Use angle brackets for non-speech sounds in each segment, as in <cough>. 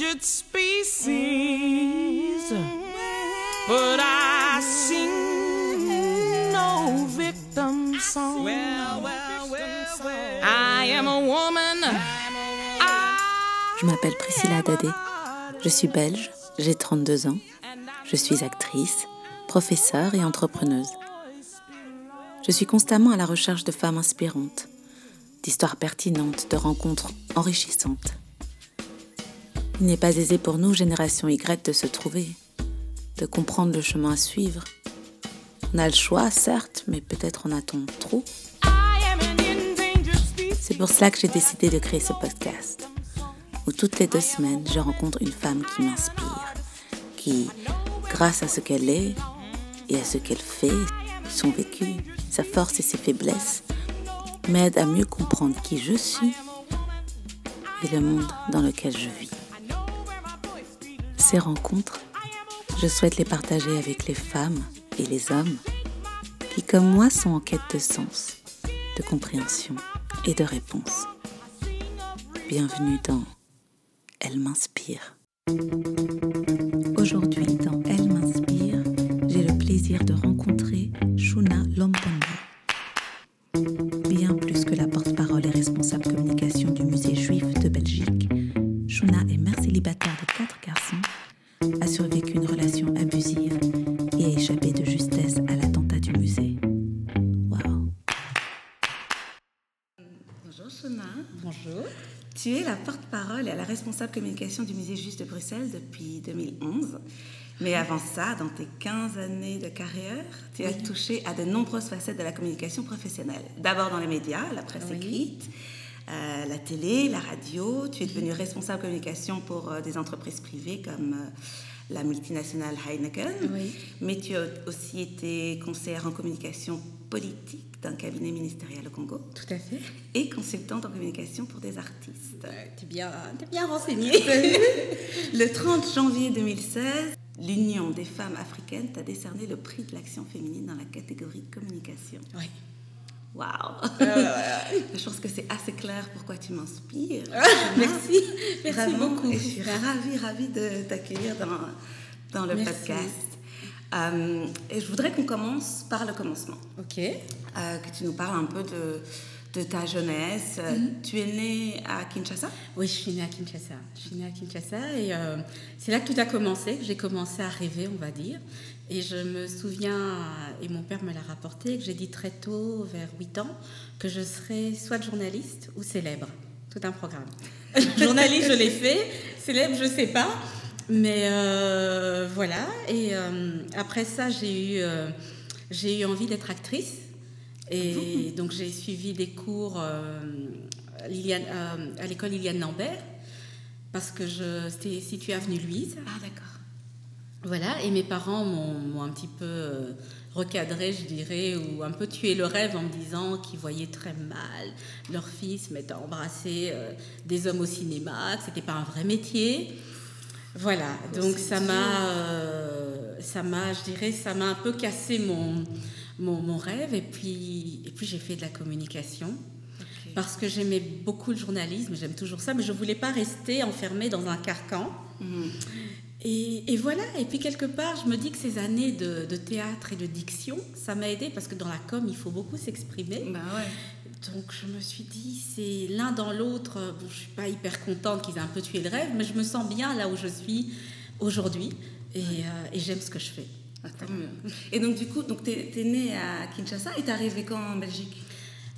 endangered species. But I sing no victim song. I am a woman. Je m'appelle Priscilla Dadé. Je suis belge, j'ai 32 ans. Je suis actrice, professeure et entrepreneuse. Je suis constamment à la recherche de femmes inspirantes, d'histoires pertinentes, de rencontres enrichissantes. Il n'est pas aisé pour nous, génération Y, de se trouver, de comprendre le chemin à suivre. On a le choix, certes, mais peut-être en a-t-on trop. C'est pour cela que j'ai décidé de créer ce podcast, où toutes les deux semaines, je rencontre une femme qui m'inspire, qui, grâce à ce qu'elle est et à ce qu'elle fait, son vécu, sa force et ses faiblesses, m'aide à mieux comprendre qui je suis et le monde dans lequel je vis. Ces rencontres, je souhaite les partager avec les femmes et les hommes qui, comme moi, sont en quête de sens, de compréhension et de réponse. Bienvenue dans Elle m'inspire. Aujourd'hui, responsable communication du musée juif de Bruxelles depuis 2011. Mais avant ça, dans tes 15 années de carrière, tu as touché à de nombreuses facettes de la communication professionnelle. D'abord dans les médias, la presse Oui. écrite, euh, la télé, la radio. Tu es devenue responsable communication pour euh, des entreprises privées comme euh, la multinationale Heineken. Oui. Mais tu as aussi été conseillère en communication politique d'un cabinet ministériel au Congo Tout à fait. et consultante en communication pour des artistes. T'es bien, t'es bien renseigné. <laughs> Le 30 janvier 2016, l'Union des femmes africaines t'a décerné le prix de l'action féminine dans la catégorie communication. oui. Waouh <laughs> Je pense que c'est assez clair pourquoi tu m'inspires. Merci. Merci Vraiment, beaucoup. Et je suis ravie, ravie de t'accueillir dans, dans le Merci. podcast. Euh, et je voudrais qu'on commence par le commencement. Ok. Euh, que tu nous parles un peu de, de ta jeunesse. Euh, Mhm. Tu es née à Kinshasa? Oui, je suis née à Kinshasa. Je suis née à Kinshasa et euh, c'est là que tout a commencé. J'ai commencé à rêver, on va dire. Et je me souviens, et mon père me l'a rapporté, que j'ai dit très tôt, vers 8 ans, que je serais soit journaliste ou célèbre. Tout un programme. <laughs> journaliste, je l'ai fait. Célèbre, je sais pas. Mais euh, voilà. Et euh, après ça, j'ai eu, euh, j'ai eu envie d'être actrice. Et donc j'ai suivi des cours Liliane- à l'école Liliane Lambert parce que c'était situé avenue Louise. Ah, d'accord. Voilà, et mes parents m'ont un petit peu recadré, je dirais, ou un peu tué le rêve en me disant qu'ils voyaient très mal leur fils mettre à embrasser des hommes au cinéma, que c'était pas un vrai métier. Voilà, donc ça m'a, euh, ça m'a, je dirais, ça m'a un peu cassé mon, mon, mon rêve, et puis, et puis j'ai fait de la communication. Parce que j'aimais beaucoup le journalisme, j'aime toujours ça, mais je ne voulais pas rester enfermée dans un carcan. Et, et voilà, et puis quelque part, je me dis que ces années de, de théâtre et de diction, ça m'a aidé parce que dans la com, il faut beaucoup s'exprimer. Bah ouais. Donc je me suis dit, c'est l'un dans l'autre. Bon, je suis pas hyper contente qu'ils aient un peu tué le rêve, mais je me sens bien là où je suis aujourd'hui et, euh, et j'aime ce que je fais. Ah. Et donc, du coup, tu es, née à Kinshasa et t'es arrivée quand en Belgique?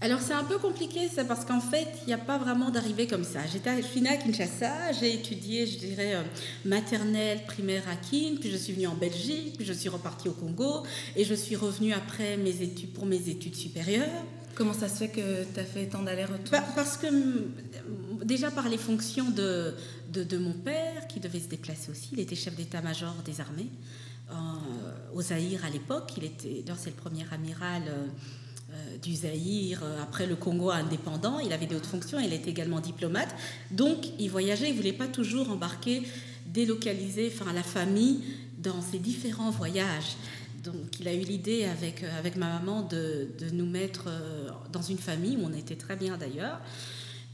Alors c'est un peu compliqué ça parce qu'en fait il n'y a pas vraiment d'arrivée comme ça. J'étais, je suis née à Kinshasa, j'ai étudié je dirais euh, maternelle, primaire à Kin, puis je suis venue en Belgique, puis je suis repartie au Congo et je suis revenue après mes études pour mes études supérieures. Comment ça se fait que tu as fait tant d'allers-retours Pa- parce que mm, déjà par les fonctions de, de, mon père qui devait se déplacer aussi, il était chef d'état-major des armées euh, au Zaïre à l'époque. Il était, c'est le premier amiral. euh, euh, du Zaïre, euh, après le Congo indépendant, il avait des hautes fonctions, il était également diplomate, donc il voyageait, il voulait pas toujours embarquer, délocaliser, enfin la famille dans ses différents voyages. Donc il a eu l'idée avec, euh, avec ma maman de, de nous mettre euh, dans une famille où on était très bien d'ailleurs.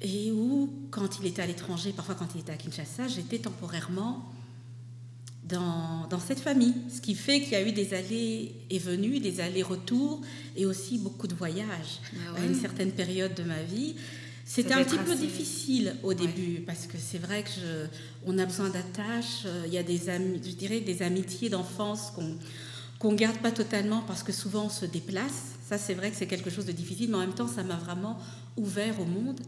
Et où, quand il était à l'étranger, parfois quand il était à Kinshasa, j'étais temporairement dans, dans, cette famille. Ce qui fait qu'il y a eu des allées et venues, des allers-retours et aussi beaucoup de voyages Ah ouais. à une certaine période de ma vie. C'était un petit peu difficile au début parce que c'est vrai que je, on a besoin d'attaches. euh, Il y a des amis, je dirais des amitiés d'enfance qu'on qu'on garde pas totalement parce que souvent on se déplace. Ça c'est vrai que c'est quelque chose de difficile, mais en même temps ça m'a vraiment ouvert au monde.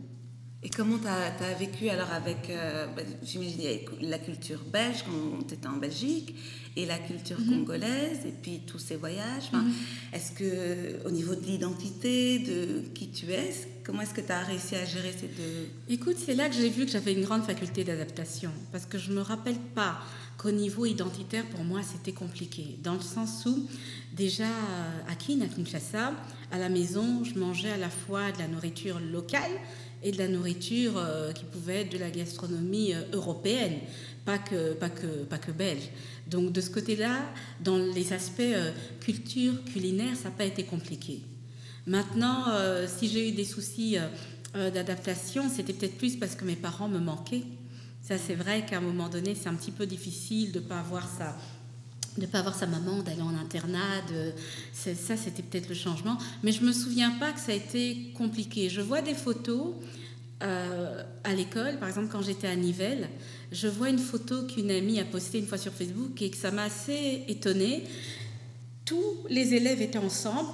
Et comment tu as, vécu alors avec, euh, bah, j'imagine, la culture belge quand tu étais en Belgique, et la culture congolaise, et puis tous ces voyages. Enfin, Est-ce que, au niveau de l'identité, de qui tu es, comment est-ce que tu as réussi à gérer ces deux? Écoute, c'est là que j'ai vu que j'avais une grande faculté d'adaptation. Parce que je ne me rappelle pas qu'au niveau identitaire, pour moi, c'était compliqué. Dans le sens où, déjà, à Kin, à Kinshasa, à la maison, je mangeais à la fois de la nourriture locale et de la nourriture euh, qui pouvait être de la gastronomie euh, européenne, pas que, pas, que, pas que belge. Donc, de ce côté-là, dans les aspects euh, culture, culinaire, ça n'a pas été compliqué. Maintenant, euh, si j'ai eu des soucis euh, euh, d'adaptation, c'était peut-être plus parce que mes parents me manquaient. Ça, c'est vrai qu'à un moment donné, c'est un petit peu difficile de ne pas avoir sa, de pas avoir sa maman, d'aller en internat. de- ça, c'était peut-être le changement. Mais je me souviens pas que ça a été compliqué. Je vois des photos euh, à l'école, par exemple quand j'étais à Nivelles, je vois une photo qu'une amie a postée une fois sur Facebook et que ça m'a assez étonnée. Tous les élèves étaient ensemble,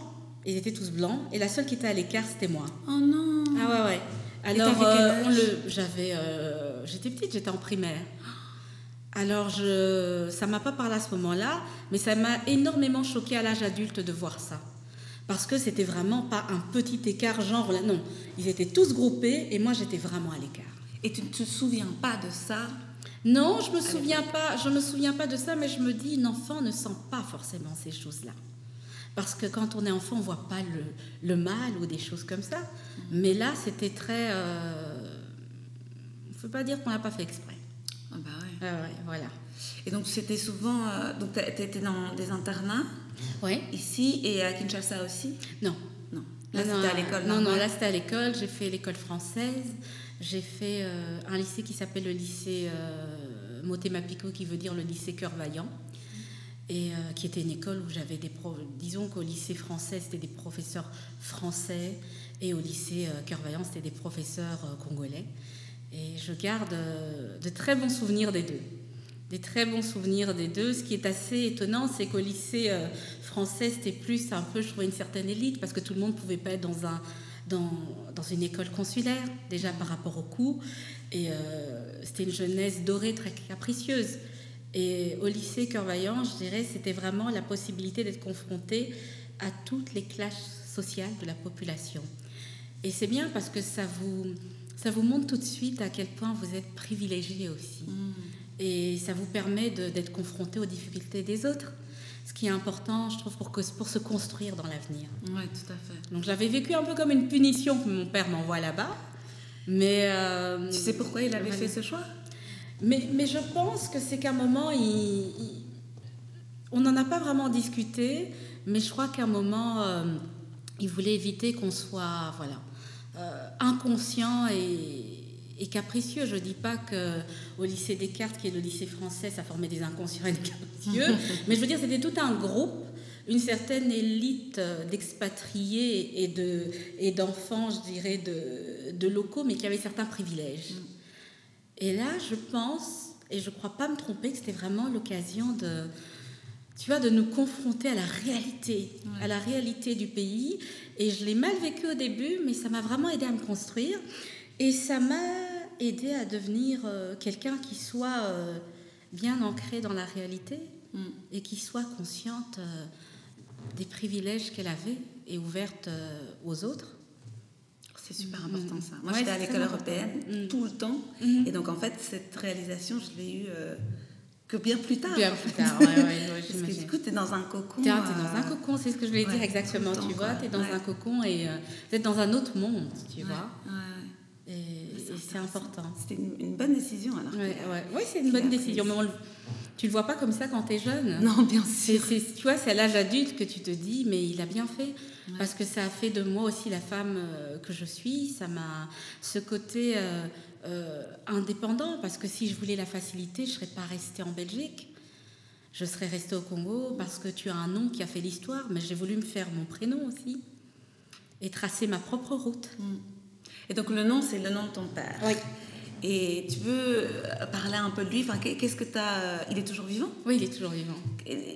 ils étaient tous blancs, et la seule qui était à l'écart, c'était moi. Oh non Ah ouais, ouais. Alors, euh, j'avais, euh, j'étais petite, j'étais en primaire. Alors, je, ça m'a pas parlé à ce moment-là, mais ça m'a énormément choqué à l'âge adulte de voir ça. Parce que c'était vraiment pas un petit écart, genre là, non. Ils étaient tous groupés et moi j'étais vraiment à l'écart. Et tu ne te souviens pas de ça? Non, je me souviens pas, je me souviens pas de ça, mais je me dis, une enfant ne sent pas forcément ces choses-là. Parce que quand on est enfant, on voit pas le, le mal ou des choses comme ça. Mais là, c'était très. Euh... Il faut pas dire qu'on n'a pas fait exprès. Ah bah ouais. Ah ouais, voilà. Et donc c'était souvent... euh, donc tu étais dans des internats, Ouais. ici, et à Kinshasa aussi? Non. Non. Là, c'était à l'école Non, non, là c'était à l'école. J'ai fait l'école française. J'ai fait euh, un lycée qui s'appelle le lycée euh, Motema-Pico, qui veut dire le lycée Cœur Vaillant. Et euh, qui était une école où j'avais des pro... Disons qu'au lycée français, c'était des professeurs français. Et au lycée euh, Cœur Vaillant, c'était des professeurs euh, congolais. Et je garde euh, de très bons souvenirs des deux. Des très bons souvenirs des deux. Ce qui est assez étonnant, c'est qu'au lycée français, c'était plus un peu, je trouvais, une certaine élite, parce que tout le monde ne pouvait pas être dans, un, dans, dans une école consulaire, déjà par rapport au coût. Et c'était une jeunesse dorée, très capricieuse. Et au lycée Cœur Vaillant, je dirais, c'était vraiment la possibilité d'être confronté à toutes les classes sociales de la population. Et c'est bien parce que ça vous, ça vous montre tout de suite à quel point vous êtes privilégié aussi. Mm. Et ça vous permet d'être confronté aux difficultés des autres. Ce qui est important, je trouve, pour, que, pour se construire dans l'avenir. Oui, tout à fait. Donc j'avais vécu un peu comme une punition que mon père m'envoie là-bas. Mais. euh, Tu sais pourquoi il avait fait ce choix? Mais, mais je pense que c'est qu'à un moment, il, il- on n'en a pas vraiment discuté, mais je crois qu'à un moment, euh, il voulait éviter qu'on soit voilà, euh, inconscient et, et capricieux. Je ne dis pas qu'au lycée Descartes, qui est le lycée français, ça formait des inconscients et des capricieux, <laughs> mais je veux dire, c'était tout un groupe une certaine élite euh, d'expatriés et de et d'enfants, je dirais, de, de locaux, mais qui avaient certains privilèges. Et là, je pense, et je ne crois pas me tromper, que c'était vraiment l'occasion de, tu vois, de nous confronter à la réalité, à la réalité du pays. Et je l'ai mal vécu au début, mais ça m'a vraiment aidé à me construire. Et ça m'a aidé à devenir euh, quelqu'un qui soit euh, bien ancré dans la réalité Mm. et qui soit consciente euh, des privilèges qu'elle avait et ouverte aux autres. C'est super important ça. Moi, Ouais, j'étais à l'école européenne Mm. tout le temps. Mhm. Et donc, en fait, cette réalisation, je l'ai eue euh, que bien plus tard. Bien plus tard, ouais, ouais, ouais, <laughs> Parce que du coup, tu es dans un cocon. T'es t'es euh, dans un cocon, c'est ce que je voulais dire exactement, tu vois, tu es dans un cocon et euh, vous êtes dans un autre monde, tu vois, et, et c'est important. C'était une, une bonne décision alors. Ouais, c'est une bonne a décision, mais on tu le vois pas comme ça quand tu es jeune? Non, bien sûr. tu vois, c'est à l'âge adulte que tu te dis, mais il a bien fait. Parce que ça a fait de moi aussi la femme euh, que je suis. Ça m'a. Ce côté euh, euh, indépendant, parce que si je voulais la facilité, je ne serais pas restée en Belgique. Je serais restée au Congo parce que tu as un nom qui a fait l'histoire, mais j'ai voulu me faire mon prénom aussi et tracer ma propre route. Et donc le nom, c'est le nom de ton père. Oui. Et tu peux euh, parler un peu de lui? Enfin, Qu'est-ce que tu as Il est toujours vivant? Oui, il est toujours vivant.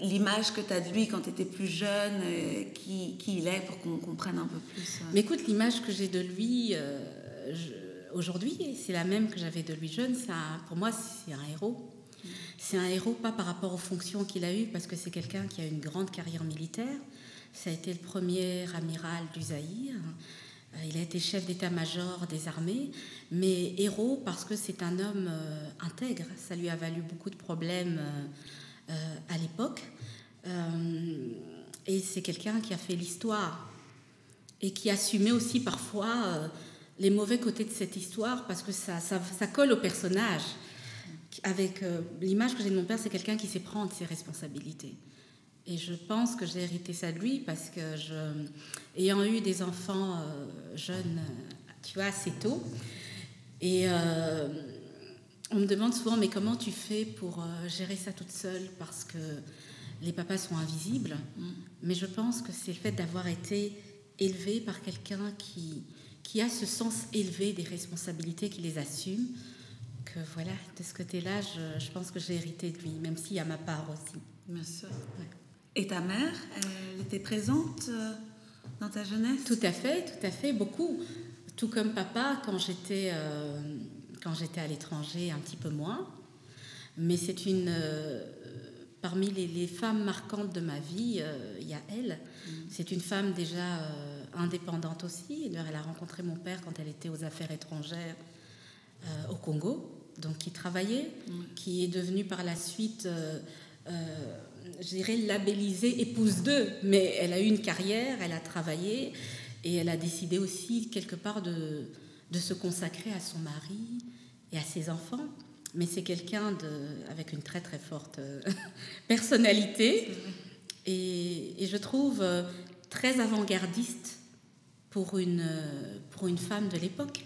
L'image que tu as de lui quand tu étais plus jeune, euh, qui, qui il est pour qu'on comprenne un peu plus euh? Mais écoute, l'image que j'ai de lui euh, aujourd'hui, c'est la même que j'avais de lui jeune. Un- pour moi, c'est un héros. C'est un héros pas par rapport aux fonctions qu'il a eues, parce que c'est quelqu'un qui a une grande carrière militaire. Ça a été le premier amiral du Zaïre. Euh, Il a été chef d'état-major des armées, mais héros parce que c'est un homme euh, intègre. Ça lui a valu beaucoup de problèmes euh, à l'époque. Et c'est quelqu'un qui a fait l'histoire et qui assumait aussi parfois les mauvais côtés de cette histoire parce que ça, ça, ça colle au personnage. Avec l'image que j'ai de mon père, c'est quelqu'un qui sait prendre ses responsabilités. Et je pense que j'ai hérité ça de lui parce que, je, ayant eu des enfants euh, jeunes, euh, tu vois, assez tôt, et euh, on me demande souvent, mais comment tu fais pour euh, gérer ça toute seule Parce que les papas sont invisibles? Mais je pense que c'est le fait d'avoir été élevé par quelqu'un qui, qui a ce sens élevé des responsabilités, qui les assume. Que voilà, de ce côté-là, je, je pense que j'ai hérité de lui, même s'il y a ma part aussi. Bien sûr. Et ta mère, elle était présente euh, dans ta jeunesse? Tout à fait, tout à fait, beaucoup. Tout comme papa, quand j'étais euh, quand j'étais à l'étranger, un petit peu moins. Mais c'est une euh, parmi les, les femmes marquantes de ma vie, euh, il y a elle. C'est une femme déjà indépendante aussi. D'ailleurs, Elle a rencontré mon père quand elle était aux affaires étrangères au Congo, donc qui travaillait, qui est devenue par la suite, euh, je dirais, labellisée épouse d'eux. Mais elle a eu une carrière, elle a travaillé et elle a décidé aussi quelque part de, de se consacrer à son mari et à ses enfants. Mais c'est quelqu'un de- avec une très très forte euh, <laughs> personnalité et, et je trouve euh, très avant-gardiste pour une, euh, pour une femme de l'époque.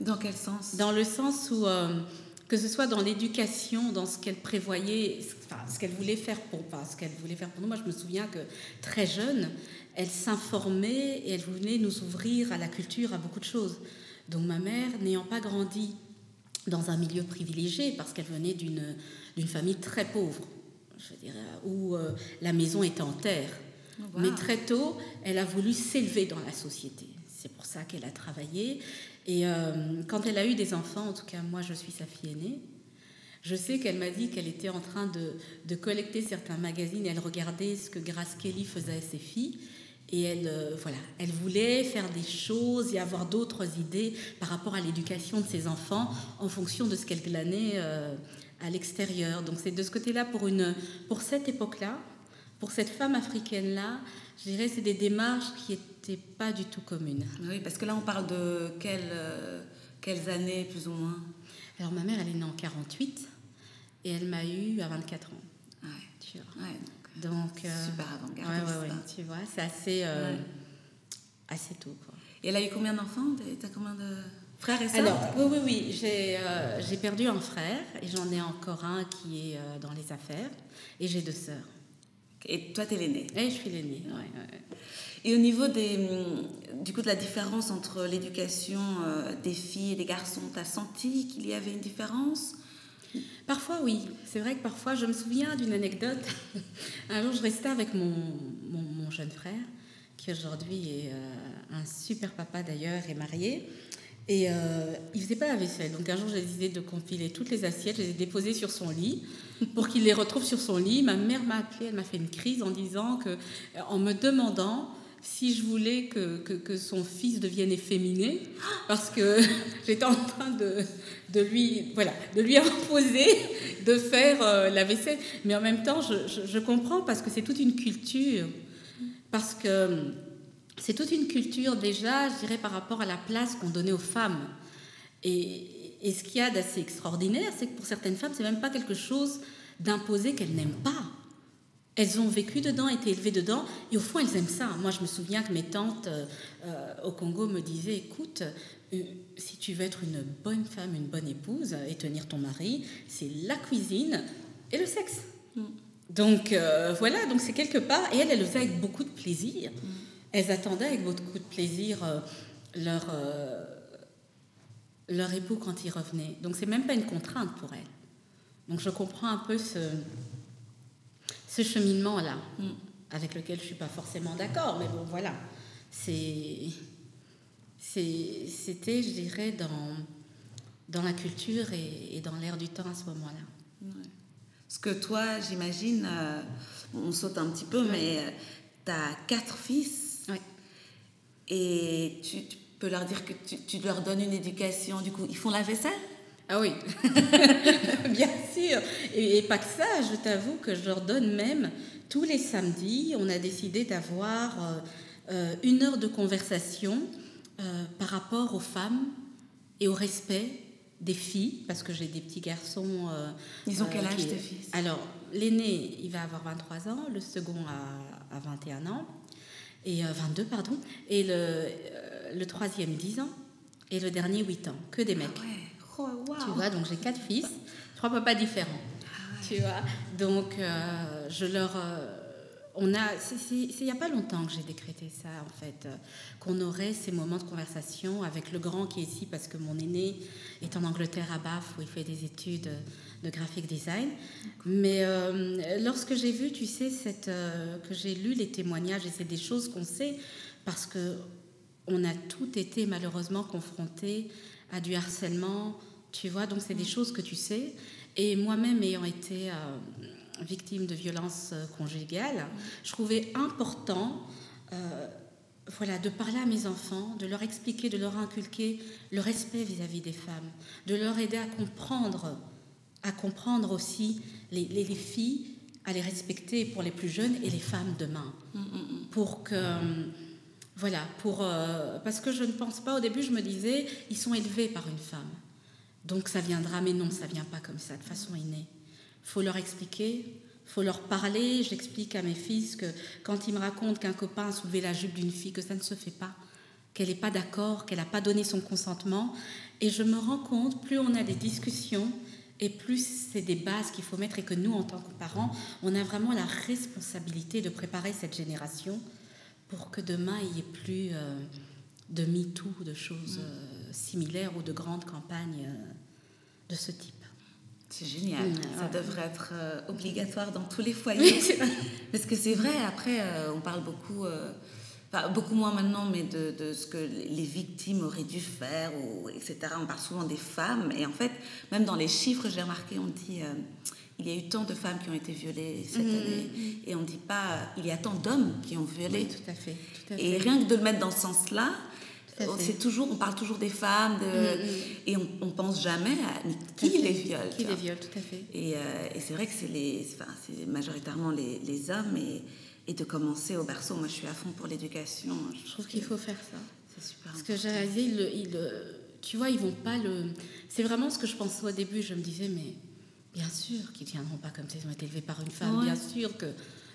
Dans quel sens? Dans le sens où, euh, que ce soit dans l'éducation, dans ce qu'elle prévoyait, enfin, ce qu'elle voulait faire pour, ce qu'elle voulait faire pour nous. Moi, je me souviens que très jeune, elle s'informait et elle voulait nous ouvrir à la culture, à beaucoup de choses. Donc ma mère, n'ayant pas grandi dans un milieu privilégié, parce qu'elle venait d'une d'une famille très pauvre, je veux dire, où euh, la maison était en terre. wow. Mais très tôt, elle a voulu s'élever dans la société. C'est pour ça qu'elle a travaillé. Et euh, quand elle a eu des enfants, en tout cas moi je suis sa fille aînée, je sais qu'elle m'a dit qu'elle était en train de, de collecter certains magazines et elle regardait ce que Grace Kelly faisait à ses filles. Et elle, euh, voilà, elle voulait faire des choses et avoir d'autres idées par rapport à l'éducation de ses enfants en fonction de ce qu'elle glanait euh, à l'extérieur. Donc c'est de ce côté-là, pour, pour cette époque-là, pour cette femme africaine-là, je dirais c'est des démarches qui n'étaient pas du tout communes. Oui, parce que là, on parle de quelles, euh, quelles années, plus ou moins? Alors ma mère, elle est née en 48 et elle m'a eu à 24 ans. Ouais, Tu vois. ouais, donc, Donc, euh, super avant-gardiste. ouais, tu vois, c'est assez, euh, assez tôt. Quoi. Et elle a eu combien d'enfants? T'as combien de frères et sœurs? Alors, oui, oui, oui, j'ai euh, perdu un frère et j'en ai encore un qui est euh, dans les affaires et j'ai deux sœurs. Et toi, t'es l'aînée. Et je suis l'aînée. ouais, ouais. Et au niveau des, hum, du coup, de la différence entre l'éducation euh, des filles et des garçons, t'as senti qu'il y avait une différence? Parfois, oui. C'est vrai que parfois, je me souviens d'une anecdote. <laughs> Un jour, je restais avec mon, mon, mon jeune frère, qui aujourd'hui est euh, un super papa d'ailleurs, est marié. Et euh, il faisait pas la vaisselle. Donc un jour, j'ai décidé de compiler toutes les assiettes, je les ai déposées sur son lit pour qu'il les retrouve sur son lit. Ma mère m'a appelée, elle m'a fait une crise en disant que, en me demandant si je voulais que, que, que son fils devienne efféminé, parce que <laughs> j'étais en train de, de, lui, voilà, de lui imposer de faire euh, la vaisselle. Mais en même temps, je, je, je comprends parce que c'est toute une culture. Parce que c'est toute une culture déjà, je dirais, par rapport à la place qu'on donnait aux femmes. Et, et ce qu'il y a d'assez extraordinaire, c'est que pour certaines femmes, c'est même pas quelque chose d'imposer qu'elles n'aiment pas. Elles ont vécu dedans, été élevées dedans, et au fond, elles aiment ça. Moi, je me souviens que mes tantes euh, euh, au Congo me disaient, écoute, euh, si tu veux être une bonne femme, une bonne épouse et tenir ton mari, c'est la cuisine et le sexe. Mm. Donc euh, voilà, donc c'est quelque part, et elles, elles le faisaient avec beaucoup de plaisir. Elles attendaient avec beaucoup de plaisir euh, leur, euh, leur époux quand il revenait. Donc c'est même pas une contrainte pour elles. Donc je comprends un peu ce, ce cheminement-là, Mm. avec lequel je suis pas forcément d'accord, mais bon voilà, c'est c'est- c'était, je dirais, dans, dans la culture et, et dans l'air du temps à ce moment-là. Parce que toi, j'imagine, euh, on saute un petit peu, mais tu as quatre fils Ouais. Et tu, tu peux leur dire que tu, tu leur donnes une éducation. Du coup, ils font la vaisselle? Ah oui, <laughs> bien sûr. Et, et pas que ça, je t'avoue que je leur donne même tous les samedis, on a décidé d'avoir euh, euh, une heure de conversation euh, par rapport aux femmes et au respect des filles, parce que j'ai des petits garçons. euh, Ils ont quel âge, qui- tes fils? Alors, l'aîné, il va avoir 23 ans, le second a, a 21 ans, et euh, 22, pardon, et le, euh, le troisième 10 ans, et le dernier 8 ans, que des mecs. Ouais. Oh, wow. Tu vois, donc j'ai quatre fils, trois papas différents. Tu vois, donc euh, je leur. On a. c'est- il n'y a pas longtemps que j'ai décrété ça, en fait, euh, qu'on aurait ces moments de conversation avec le grand qui est ici, parce que mon aîné est en Angleterre à Bath, où il fait des études de graphic design. Mais euh, lorsque j'ai vu, tu sais, cette, euh, que j'ai lu les témoignages, et c'est des choses qu'on sait, parce que on a tout été malheureusement confrontés à du harcèlement, tu vois, donc c'est des choses que tu sais. Et moi-même ayant été euh, victime de violences euh, conjugales, je trouvais important euh, voilà, de parler à mes enfants, de leur expliquer, de leur inculquer le respect vis-à-vis des femmes, de leur aider à comprendre, à comprendre aussi les, les- les filles, à les respecter pour les plus jeunes et les femmes demain. Pour que voilà pour euh, parce que je ne pense pas au début je me disais ils sont élevés par une femme. Donc ça viendra mais non ça vient pas comme ça de façon innée faut leur expliquer faut leur parler. J'explique à mes fils que quand ils me racontent qu'un copain a soulevé la jupe d'une fille que ça ne se fait pas qu'elle n'est pas d'accord qu'elle n'a pas donné son consentement. Et je me rends compte plus on a des discussions et plus c'est des bases qu'il faut mettre et que nous, en tant que parents, on a vraiment la responsabilité de préparer cette génération pour que demain, il n'y ait plus euh, de MeToo, de choses euh, similaires ou de grandes campagnes euh, de ce type. C'est génial. Ça ouais. devrait être euh, obligatoire dans tous les foyers. <laughs> Parce que c'est vrai, après, euh, on parle beaucoup, euh, enfin, beaucoup moins maintenant, mais de, de ce que les victimes auraient dû faire, ou, etc. On parle souvent des femmes. Et en fait, même dans les chiffres, j'ai remarqué, on dit euh, il y a eu tant de femmes qui ont été violées cette Mhm, année. Et on ne dit pas il y a tant d'hommes qui ont violé. Oui, tout à fait. Tout à Et fait. rien que de le mettre dans ce sens-là. C'est toujours, on parle toujours des femmes, de, Mhm. et on, on pense jamais à qui à les viole. Qui les viole, tout à fait. Et, euh, et c'est vrai que c'est les, enfin, c'est majoritairement les, les hommes et, et de commencer au berceau. Moi, je suis à fond pour l'éducation. Je trouve qu'il faut faire ça. C'est super. Parce que ils ils le- tu vois, ils vont pas le. C'est vraiment ce que je pensais au début. Je me disais, mais bien sûr qu'ils ne viendront pas comme ça. Ils ont été élevés par une femme. Ouais. Bien sûr que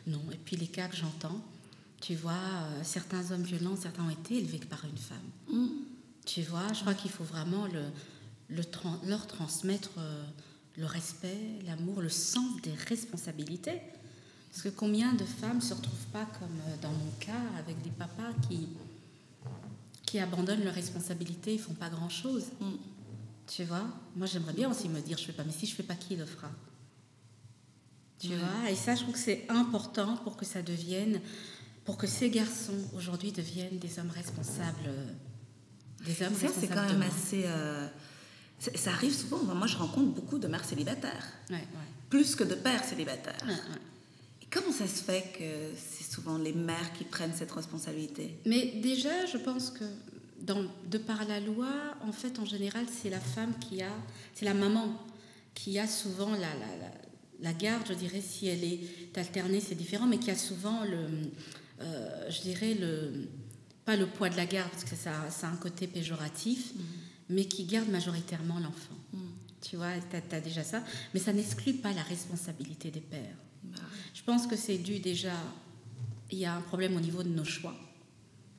non. Et puis les cas que j'entends, tu vois, euh, certains hommes violents, certains ont été élevés par une femme. Mm. Tu vois, je crois qu'il faut vraiment le, le tran- leur transmettre euh, le respect, l'amour, le sens des responsabilités. Parce que combien de femmes ne se retrouvent pas comme euh, dans mon cas avec des papas qui, qui abandonnent leurs responsabilités, ils font pas grand-chose. Mm. Tu vois Moi, j'aimerais bien aussi me dire, je fais pas, mais si je fais pas, qui le fera? Tu Ouais. vois Et ça, je trouve que c'est important pour que ça devienne, pour que ces garçons aujourd'hui deviennent des hommes responsables, euh, des hommes Ça, c'est quand même assez. euh, ça arrive souvent. Moi, je rencontre beaucoup de mères célibataires, Ouais, ouais, plus que de pères célibataires. ouais. Et comment ça se fait que c'est souvent les mères qui prennent cette responsabilité? Mais déjà, je pense que dans, de par la loi, en fait, en général, c'est la femme qui a, c'est la maman qui a souvent la, la, la, la garde, je dirais, si elle est alternée, c'est différent, mais qui a souvent le, je dirais, le, pas le poids de la garde, parce que ça, ça a un côté péjoratif, mais qui garde majoritairement l'enfant. Tu vois, tu as, déjà ça, mais ça n'exclut pas la responsabilité des pères. Bah Je pense que c'est dû déjà, il y a un problème au niveau de nos choix,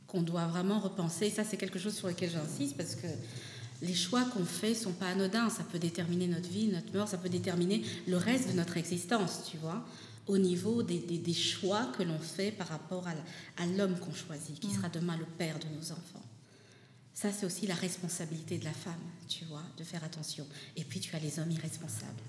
qu'on doit vraiment repenser. Et ça, c'est quelque chose sur lequel j'insiste, parce que les choix qu'on fait sont pas anodins. Ça peut déterminer notre vie, notre mort, ça peut déterminer le reste de notre existence, tu vois, au niveau des, des- des choix que l'on fait par rapport à, l'homme qu'on choisit, qui sera demain le père de nos enfants. Ça, c'est aussi la responsabilité de la femme, tu vois, de faire attention. Et puis, tu as les hommes irresponsables.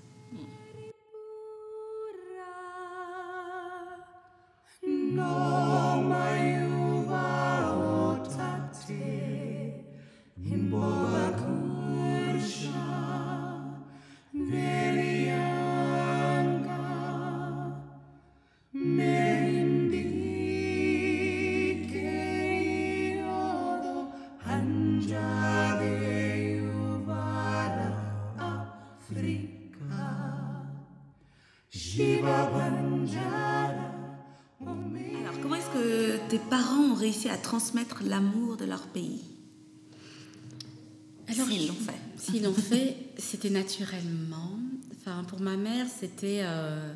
Alors, comment est-ce que tes parents ont réussi à transmettre l'amour de leur pays? S'ils je- l'ont fait. S'ils l'ont fait, c'était naturellement. Enfin, pour ma mère, c'était. euh,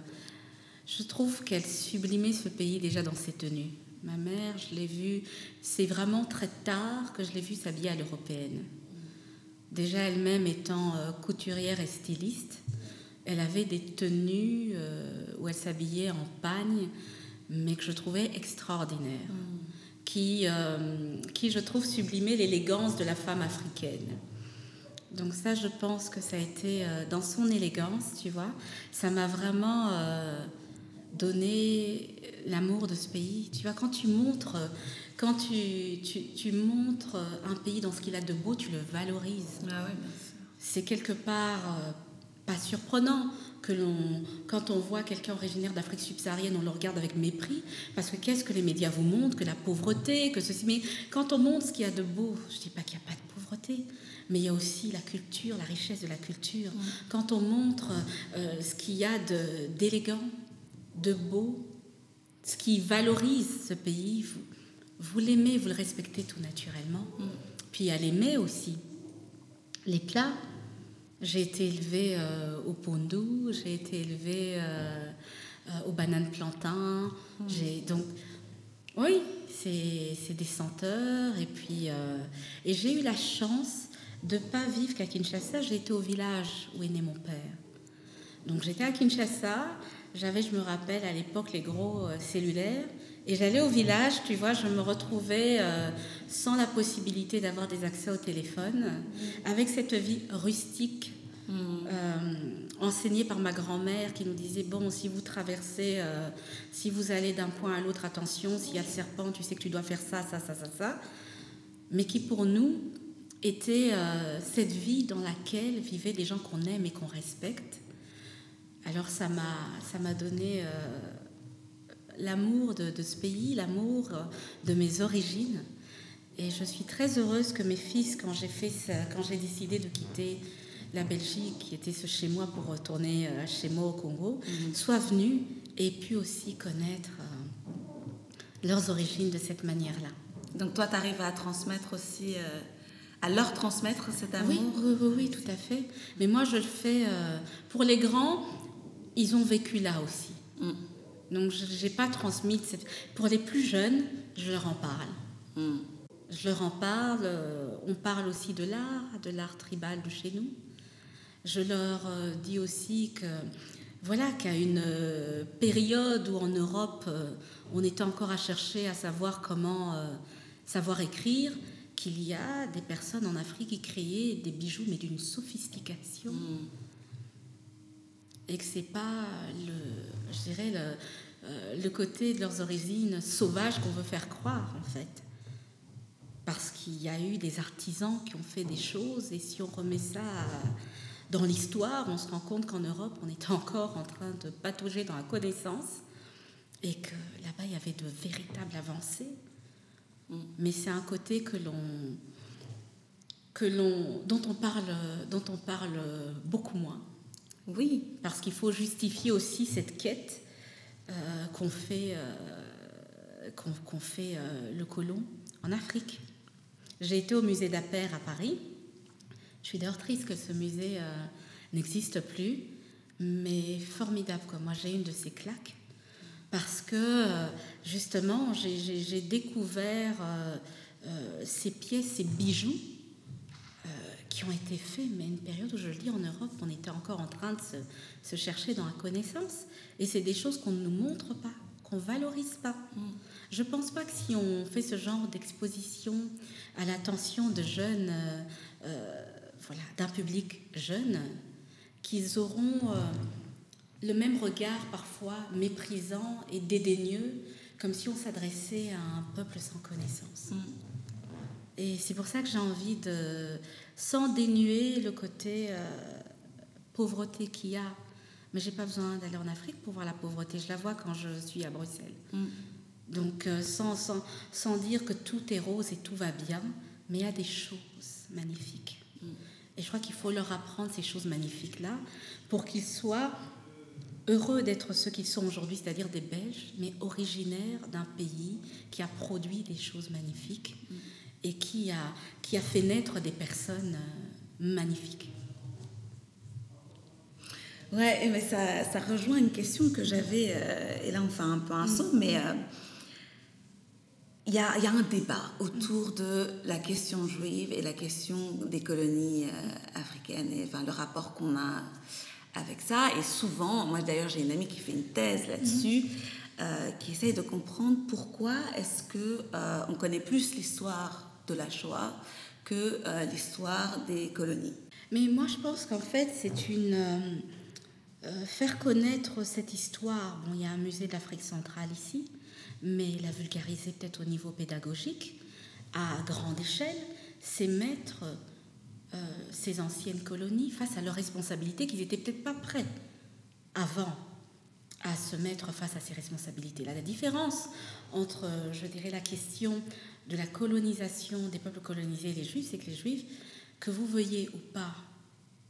je trouve qu'elle sublimait ce pays déjà dans ses tenues. Ma mère, je l'ai vue. C'est vraiment très tard que je l'ai vue s'habiller à l'européenne. Déjà elle-même étant euh, couturière et styliste, elle avait des tenues euh, où elle s'habillait en pagne, mais que je trouvais extraordinaires, qui, euh, qui, je trouve, sublimait l'élégance de la femme africaine. Donc ça, je pense que ça a été euh, dans son élégance, tu vois, ça m'a vraiment donné l'amour de ce pays. Tu vois, quand tu montres, quand tu, tu, tu montres un pays dans ce qu'il a de beau, tu le valorises Ah ouais, c'est quelque part pas surprenant que l'on, quand on voit quelqu'un originaire d'Afrique subsaharienne, on le regarde avec mépris, parce que qu'est-ce que les médias vous montrent? Que la pauvreté, que ceci. Mais quand on montre ce qu'il y a de beau, je dis pas qu'il n'y a pas de pauvreté, mais il y a aussi la culture, la richesse de la culture. Quand on montre euh, ce qu'il y a de, d'élégant, de beau, ce qui valorise ce pays, vous, vous l'aimez, vous le respectez tout naturellement. Puis à l'aimer aussi. Les plats, j'ai été élevée euh, au pondou, j'ai été élevée euh, euh, aux bananes plantains. J'ai donc oui, c'est des senteurs et puis euh, et j'ai eu la chance de pas vivre qu'à Kinshasa. J'ai été au village où est né mon père. Donc j'étais à Kinshasa, j'avais, je me rappelle, à l'époque les gros euh, cellulaires, et j'allais au village, tu vois, je me retrouvais euh, sans la possibilité d'avoir des accès au téléphone, avec cette vie rustique. Euh, enseignée par ma grand-mère qui nous disait bon si vous traversez euh, si vous allez d'un point à l'autre attention s'il y a le serpent tu sais que tu dois faire ça ça ça ça ça mais qui pour nous était euh, cette vie dans laquelle vivaient des gens qu'on aime et qu'on respecte alors ça m'a ça m'a donné euh, l'amour de, de ce pays, l'amour de mes origines. Et je suis très heureuse que mes fils, quand j'ai quand j'ai décidé de quitter la Belgique, qui était ce chez moi pour retourner euh, chez moi au Congo, soient venus et pu aussi connaître euh, leurs origines de cette manière-là. Donc toi, tu arrives à transmettre aussi, euh, à leur transmettre cet amour? Oui, oui, oui, oui, tout à fait. Mais moi, je le fais euh, pour les grands. Ils ont vécu là aussi. Mm. Donc, je n'ai pas transmis. Cette... Pour les plus jeunes, je leur en parle. Mm. Je leur en parle. euh, On parle aussi de l'art, de l'art tribal de chez nous. Je leur euh, dis aussi que voilà qu'à une euh, période où en Europe euh, on était encore à chercher à savoir comment savoir écrire, qu'il y a des personnes en Afrique qui créaient des bijoux mais d'une sophistication et que c'est pas le, je dirais le, le côté de leurs origines sauvages qu'on veut faire croire en fait. Parce qu'il y a eu des artisans qui ont fait des choses et si on remet ça à- dans l'histoire, on se rend compte qu'en Europe, on était encore en train de patauger dans la connaissance et que là-bas, il y avait de véritables avancées. Mais c'est un côté que l'on que l'on dont on parle dont on parle beaucoup moins Oui, parce qu'il faut justifier aussi cette quête euh, qu'on fait, euh, qu'on fait euh, le colon en Afrique. J'ai été au musée d'Aper à Paris Je suis d'ailleurs triste que ce musée euh, n'existe plus, mais formidable. Quoi. Moi, j'ai une de ces claques parce que euh, justement, j'ai découvert euh, ces pièces, ces bijoux qui ont été faits, mais une période où je le dis en Europe, on était encore en train de se, chercher dans la connaissance. Et c'est des choses qu'on ne nous montre pas, qu'on valorise pas. Je pense pas que si on fait ce genre d'exposition à l'attention de jeunes, voilà, d'un public jeune, qu'ils auront euh, le même regard parfois méprisant et dédaigneux, comme si on s'adressait à un peuple sans connaissance. Mm. Et c'est pour ça que j'ai envie de, sans dénuer le côté pauvreté qu'il y a, mais j'ai pas besoin d'aller en Afrique pour voir la pauvreté. Je la vois quand je suis à Bruxelles. Mm. Donc, euh, sans, sans, sans, dire que tout est rose et tout va bien, mais il y a des choses magnifiques. Mm. Et je crois qu'il faut leur apprendre ces choses magnifiques-là pour qu'ils soient heureux d'être ceux qu'ils sont aujourd'hui, c'est-à-dire des Belges, mais originaires d'un pays qui a produit des choses magnifiques mm. et qui a, qui a fait naître des personnes euh, magnifiques. Ouais, mais ça, ça, rejoint une question que j'avais, euh, et là on fait un peu un saut, mais il y, a, y, a, un débat autour de la question juive et la question des colonies euh, africaines et enfin, le rapport qu'on a avec ça. Et souvent, moi d'ailleurs j'ai une amie qui fait une thèse là-dessus, mhm. euh, qui essaye de comprendre pourquoi est-ce que euh, on connaît plus l'histoire de la Shoah que l'histoire des colonies. Mais moi je pense qu'en fait c'est une faire connaître cette histoire. Bon, il y a un musée d'Afrique centrale ici mais la vulgariser peut-être au niveau pédagogique, à grande échelle, c'est mettre euh, ces anciennes colonies face à leurs responsabilités qu'ils n'étaient peut-être pas prêts avant à se mettre face à ces responsabilités. Là, la différence entre, je dirais, la question de la colonisation des peuples colonisés et les juifs, c'est que les juifs, que vous veuillez ou pas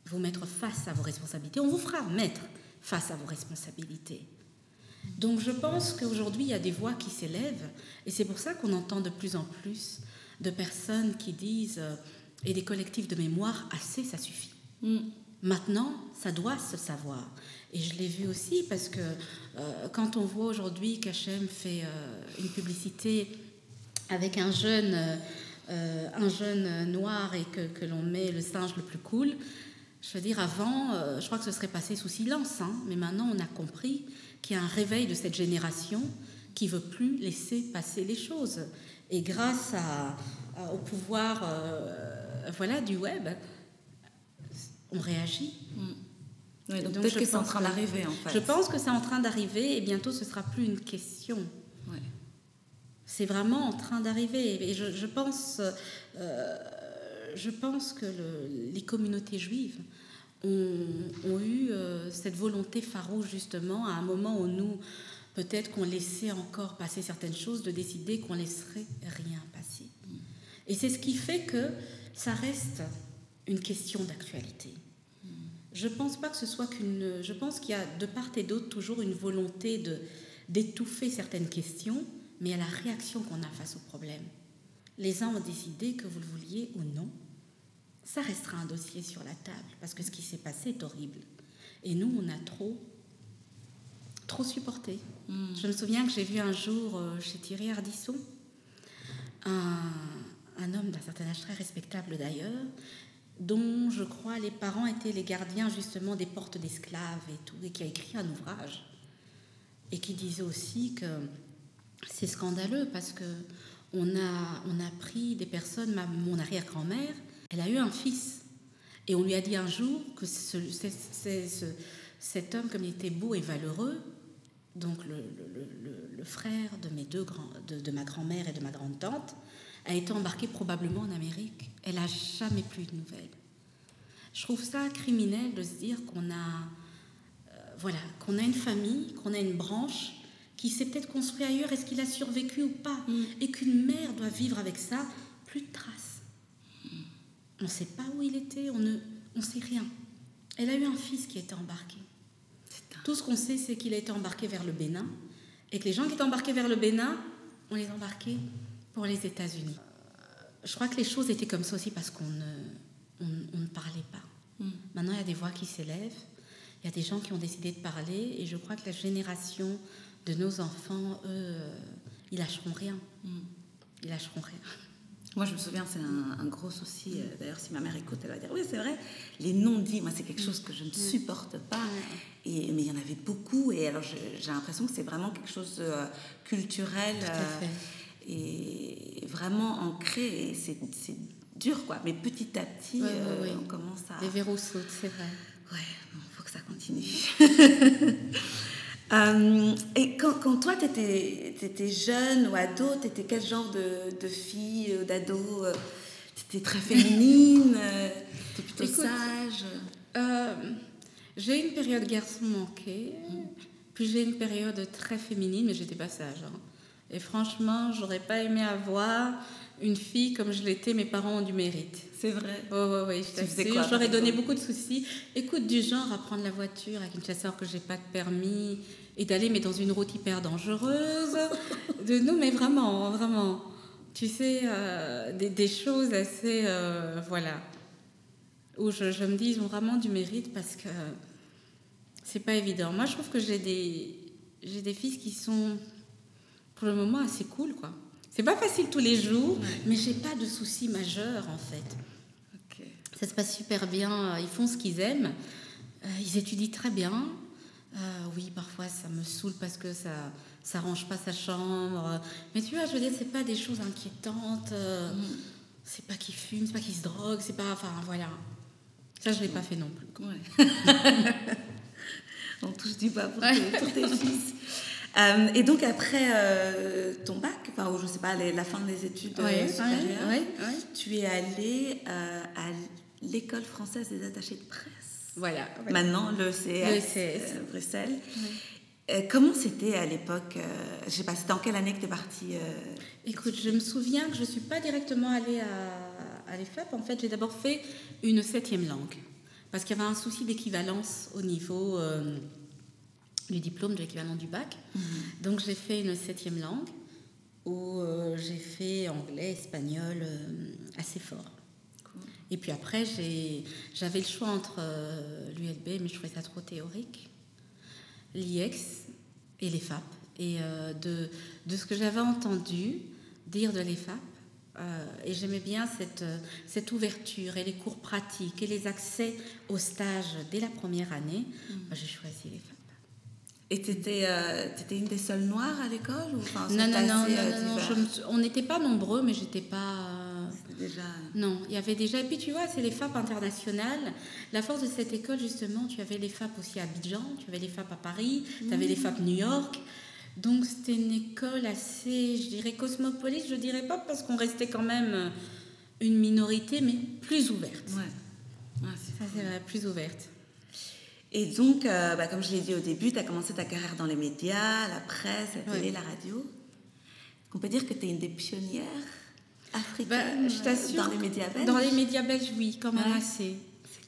vous mettre face à vos responsabilités, on vous fera mettre face à vos responsabilités. Donc je pense qu'aujourd'hui, il y a des voix qui s'élèvent, et c'est pour ça qu'on entend de plus en plus de personnes qui disent, euh, et des collectifs de mémoire, assez, ça suffit. Mm. Maintenant, ça doit se savoir. Et je l'ai vu aussi parce que euh, quand on voit aujourd'hui qu'H&M fait euh, une publicité avec un jeune, un jeune noir et que, que l'on met le singe le plus cool, je veux dire, avant, je crois que ce serait passé sous silence, hein, mais maintenant on a compris qui a un réveil de cette génération qui veut plus laisser passer les choses. Et grâce à, au pouvoir euh, voilà, du web, on réagit. Mm. donc, peut-être que c'est en train d'arriver en fait. Je pense que c'est en train d'arriver et bientôt ce sera plus une question. C'est vraiment en train d'arriver. Et je, pense, euh, je pense que les communautés juives ont, eu euh, cette volonté farouche justement à un moment où nous, peut-être qu'on laissait encore passer certaines choses, de décider qu'on laisserait rien passer. Et c'est ce qui fait que ça reste une question d'actualité. Je pense pas que ce soit qu'une. Je pense qu'il y a de part et d'autre toujours une volonté de d'étouffer certaines questions, mais à la réaction qu'on a face au problème. Les uns ont décidé que vous le vouliez ou non, ça restera un dossier sur la table, parce que ce qui s'est passé est horrible. Et nous, on a trop, trop supporté. Hmm. Je me souviens que j'ai vu un jour euh, chez Thierry Ardisson un, un homme d'un certain âge très respectable d'ailleurs, dont je crois les parents étaient les gardiens justement des portes d'esclaves et tout, et qui a écrit un ouvrage, et qui disait aussi que c'est scandaleux parce que on a, on a pris des personnes, ma, mon arrière-grand-mère, elle a eu un fils. Et on lui a dit un jour que ce, cet homme, comme il était beau et valeureux, donc le, frère de, mes deux grands, de, ma grand-mère et de ma grande-tante, a été embarqué probablement en Amérique. Elle n'a jamais plus de nouvelles. Je trouve ça criminel de se dire qu'on a, euh, voilà, qu'on a une famille, qu'on a une branche qui s'est peut-être construite ailleurs, est-ce qu'il a survécu ou pas, mm. et qu'une mère doit vivre avec ça, plus de traces. On ne sait pas où il était, on ne on sait rien. Elle a eu un fils qui été embarqué. Tout ce qu'on sait, c'est qu'il a été embarqué vers le Bénin et que les gens qui étaient embarqués vers le Bénin, on les embarquait pour les États-Unis. Je crois que les choses étaient comme ça aussi parce qu'on ne, on, on ne parlait pas. Maintenant, il y a des voix qui s'élèvent, il y a des gens qui ont décidé de parler, et je crois que la génération de nos enfants, eux, ils lâcheront rien. Ils lâcheront rien. Moi, je me souviens, c'est un, un gros souci. euh, D'ailleurs, si ma mère écoute, elle va dire Oui, c'est vrai, les non-dits, moi, c'est quelque chose que je ne supporte pas. Et, mais il y en avait beaucoup. Et alors, j'ai l'impression que c'est vraiment quelque chose de euh, culturel euh, et vraiment ancré. Et c'est dur, quoi. Mais petit à petit, Ouais, euh, ouais. on commence à. Les verrous sautent, c'est vrai. Ouais, il faut que ça continue. <laughs> Euh, et quand, quand toi, tu étais, jeune ou ado, tu étais quel genre de, de fille ou d'ado Tu étais très féminine <laughs> Tu plutôt Écoute, sage Euh, j'ai une période garçon manqué, puis j'ai une période très féminine, mais j'étais pas sage. hein. Et franchement, j'aurais pas aimé avoir une fille comme je l'étais, mes parents ont du mérite. C'est vrai. Je Tu faisais t'assure, quoi, par J'aurais donné beaucoup de soucis. Écoute, du genre à prendre la voiture avec une chasseur que j'ai pas de permis et d'aller mais dans une route hyper dangereuse. <laughs> de nous, mais vraiment, vraiment. Tu sais, euh, des, des choses assez, euh, voilà, où je, je me dis ils ont vraiment du mérite parce que c'est pas évident. Moi, je trouve que j'ai des, j'ai des fils qui sont pour le moment assez cool, quoi. C'est pas facile tous les jours, mais j'ai pas de soucis majeurs en fait. Ça se passe super bien, ils font ce qu'ils aiment, Euh, ils étudient très bien. Euh, oui, parfois ça me saoule parce que ça ça range pas sa chambre. Mais tu vois, je veux dire, c'est pas des choses inquiétantes. euh, C'est pas qu'ils fument, c'est pas qu'ils se droguent, c'est pas. Enfin, voilà. Ça, je l'ai pas fait non plus. Ouais. <laughs> On touche du bas pour, tes, pour tes fils. <laughs> Euh, et donc, après euh, ton bac, enfin, ou je sais pas, les- la fin des études euh, Ouais, supérieures, ouais, ouais, ouais. tu es allée euh, à l'école française des attachés de presse. Voilà. Maintenant, le CS, Le CS. euh, Bruxelles. Comment c'était à l'époque euh, Je sais pas, c'était en quelle année que tu es partie euh, Écoute, je me souviens que je ne suis pas directement allée à, à l'EFAP. En fait, j'ai d'abord fait une septième langue. Parce qu'il y avait un souci d'équivalence au niveau euh, du diplôme, de l'équivalent du bac. Donc, j'ai fait une septième langue où euh, j'ai fait anglais, espagnol euh, assez fort. Et puis après, j'avais le choix entre euh, l'ULB, mais je trouvais ça trop théorique, l'IEX et l'EFAP. Et euh, de, de ce que j'avais entendu dire de l'EFAP, et j'aimais bien cette, cette ouverture et les cours pratiques et les accès au stage dès la première année, bah, j'ai choisi l'EFAP. Et tu étais, une des seules noires à l'école ou, enfin, Non, c'était non, non, non, euh, non, je on n'était pas nombreux, mais j'étais pas. euh, déjà. Non, il y avait déjà. Et puis tu vois, c'est les FAP internationales. La force de cette école, justement, tu avais les FAP aussi à Abidjan, tu avais les FAP à Paris, tu avais les FAP New York. Donc c'était une école assez, je dirais, cosmopolite, je dirais pas parce qu'on restait quand même euh, une minorité, mais plus ouverte. Ouais. C'est Ça, c'est vrai, plus ouverte. Et donc, euh, bah, comme je l'ai dit au début, tu as commencé ta carrière dans les médias, la presse, la télé, la radio. On peut dire que tu es une des pionnières Bah, africaines je t'assure. euh, dans les médias belges Dans les médias belges, oui, quand même Ouais. assez.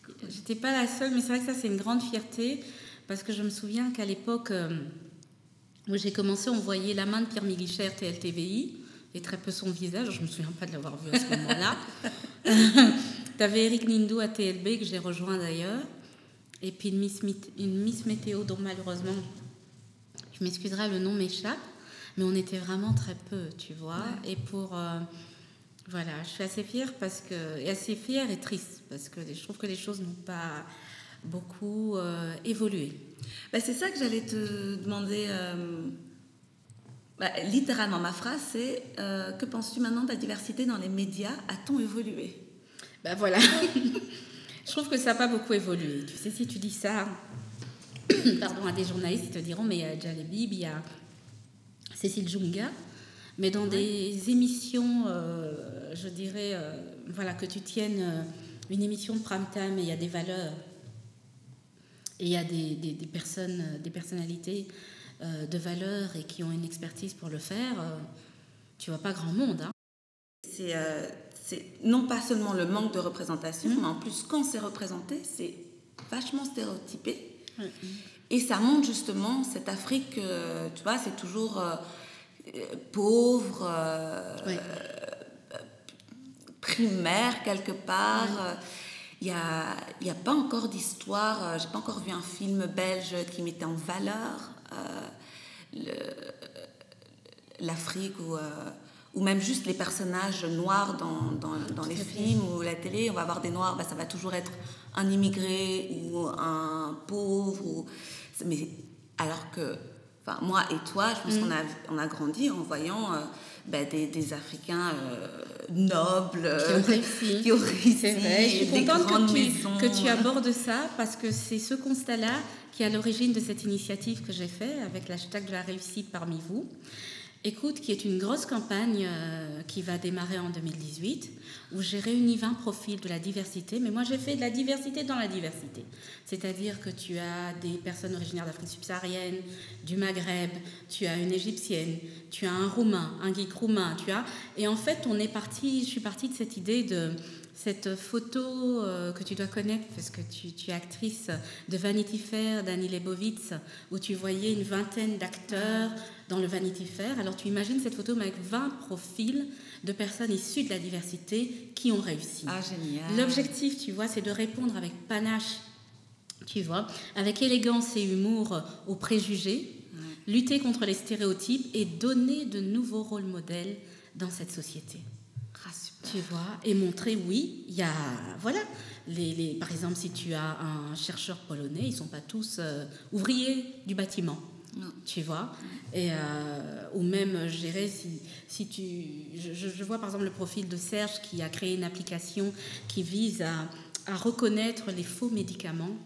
Cool. J'étais pas la seule, mais c'est vrai que ça, c'est une grande fierté, parce que je me souviens qu'à l'époque euh, où j'ai commencé, on voyait la main de Pierre Miglicher, TLTVI, et très peu son visage. Je me souviens pas de l'avoir vu à ce moment-là. <laughs> <laughs> tu avais Eric Nindou à TLB, que j'ai rejoint d'ailleurs, et puis une Miss, Mit- une Miss Météo, dont malheureusement, je m'excuserai, le nom m'échappe, mais on était vraiment très peu, tu vois. Et pour. euh, voilà, je suis assez fière parce que et assez fière et triste parce que je trouve que les choses n'ont pas beaucoup euh, évolué. Bah, c'est ça que j'allais te demander. euh, bah, littéralement, ma phrase, c'est euh, Que penses-tu maintenant de la diversité dans les médias? A-t-on évolué? Ben voilà. <laughs> je trouve que ça n'a pas beaucoup évolué. Tu sais, si tu dis ça, <coughs> pardon, à des journalistes, ils te diront mais il y a Jalebib, il y a Cécile Junga, mais dans des émissions, euh, je dirais, euh, voilà, que tu tiennes euh, une émission de prime time et il y a des valeurs et il y a des, des- des personnes, euh, des personnalités euh, de valeur et qui ont une expertise pour le faire, euh, tu vois pas grand monde. hein. C'est euh, c'est non pas seulement le manque de représentation, mais en plus, quand c'est représenté, c'est vachement stéréotypé. Et ça montre justement cette Afrique, euh, tu vois, c'est toujours euh, euh, pauvre, euh, primaire quelque part. Il n'y a, a pas encore d'histoire, j'ai pas encore vu un film belge qui mettait en valeur le- l'Afrique ou, ou même juste les personnages noirs dans, dans, dans les films ou la télé. On va avoir des noirs, bah, ça va toujours être un immigré ou un pauvre. Ou... Mais alors que, enfin, moi et toi, je pense qu'on a, on a grandi en voyant euh, bah, des, des Africains euh, nobles Qui ont réussi. <laughs> ont réussi, je suis contente que tu, maisons. que tu abordes ça parce que c'est ce constat-là qui est à l'origine de cette initiative que j'ai faite avec l'hashtag de la réussite parmi vous. Écoute, qui est une grosse campagne euh, qui va démarrer en 2018, où j'ai réuni 20 profils de la diversité, mais moi j'ai fait de la diversité dans la diversité. C'est-à-dire que tu as des personnes originaires d'Afrique subsaharienne, du Maghreb, tu as une égyptienne, tu as un roumain, un geek roumain, tu as. Et en fait, on est parti, je suis partie de cette idée de cette photo euh, que tu dois connaître parce que tu, es actrice de Vanity Fair d'Annie Leibovitz où tu voyais une vingtaine d'acteurs dans le Vanity Fair. Alors tu imagines cette photo mais avec 20 profils de personnes issues de la diversité qui ont réussi. Ah, génial. L'objectif, tu vois, c'est de répondre avec panache, tu vois, avec élégance et humour aux préjugés, lutter contre les stéréotypes et donner de nouveaux rôles modèles dans cette société. Ah. Tu vois, et montrer, oui, il y a, voilà, les, les- par exemple, si tu as un chercheur polonais, ils ne sont pas tous euh, ouvriers du bâtiment. Non. Tu vois et, euh, Ou même, je dirais, si, si tu. Je, vois par exemple le profil de Serge qui a créé une application qui vise à, à reconnaître les faux médicaments.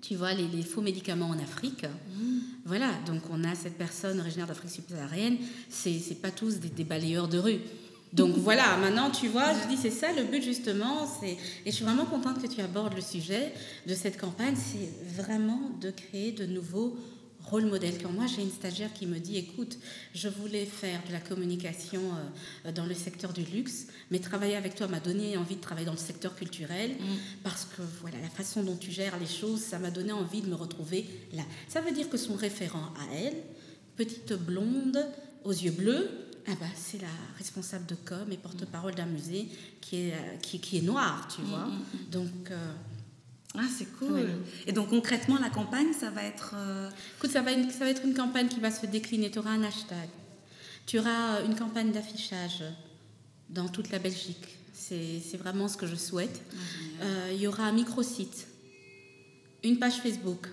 Tu vois, les, les faux médicaments en Afrique. Voilà, donc on a cette personne originaire d'Afrique subsaharienne, c'est c'est pas tous des, des balayeurs de rue. Donc <laughs> voilà, maintenant tu vois, je dis c'est ça le but justement, c'est et je suis vraiment contente que tu abordes le sujet de cette campagne, c'est vraiment de créer de nouveaux rôles modèles. Quand moi j'ai une stagiaire qui me dit écoute, je voulais faire de la communication euh, dans le secteur du luxe, mais travailler avec toi m'a donné envie de travailler dans le secteur culturel parce que voilà la façon dont tu gères les choses, ça m'a donné envie de me retrouver là. Ça veut dire que son référent à elle, petite blonde aux yeux bleus, ah bah, c'est la responsable de com et porte-parole d'un musée qui est, euh, qui, qui est noire, tu vois. Donc, euh, Ah, c'est cool. Oui. Et donc concrètement, la campagne, ça va être. euh, écoute, ça va, une- ça va être une campagne qui va se décliner. Tu auras un hashtag. Tu auras une campagne d'affichage dans toute la Belgique. C'est vraiment ce que je souhaite. Euh, il y aura un microsite, une page Facebook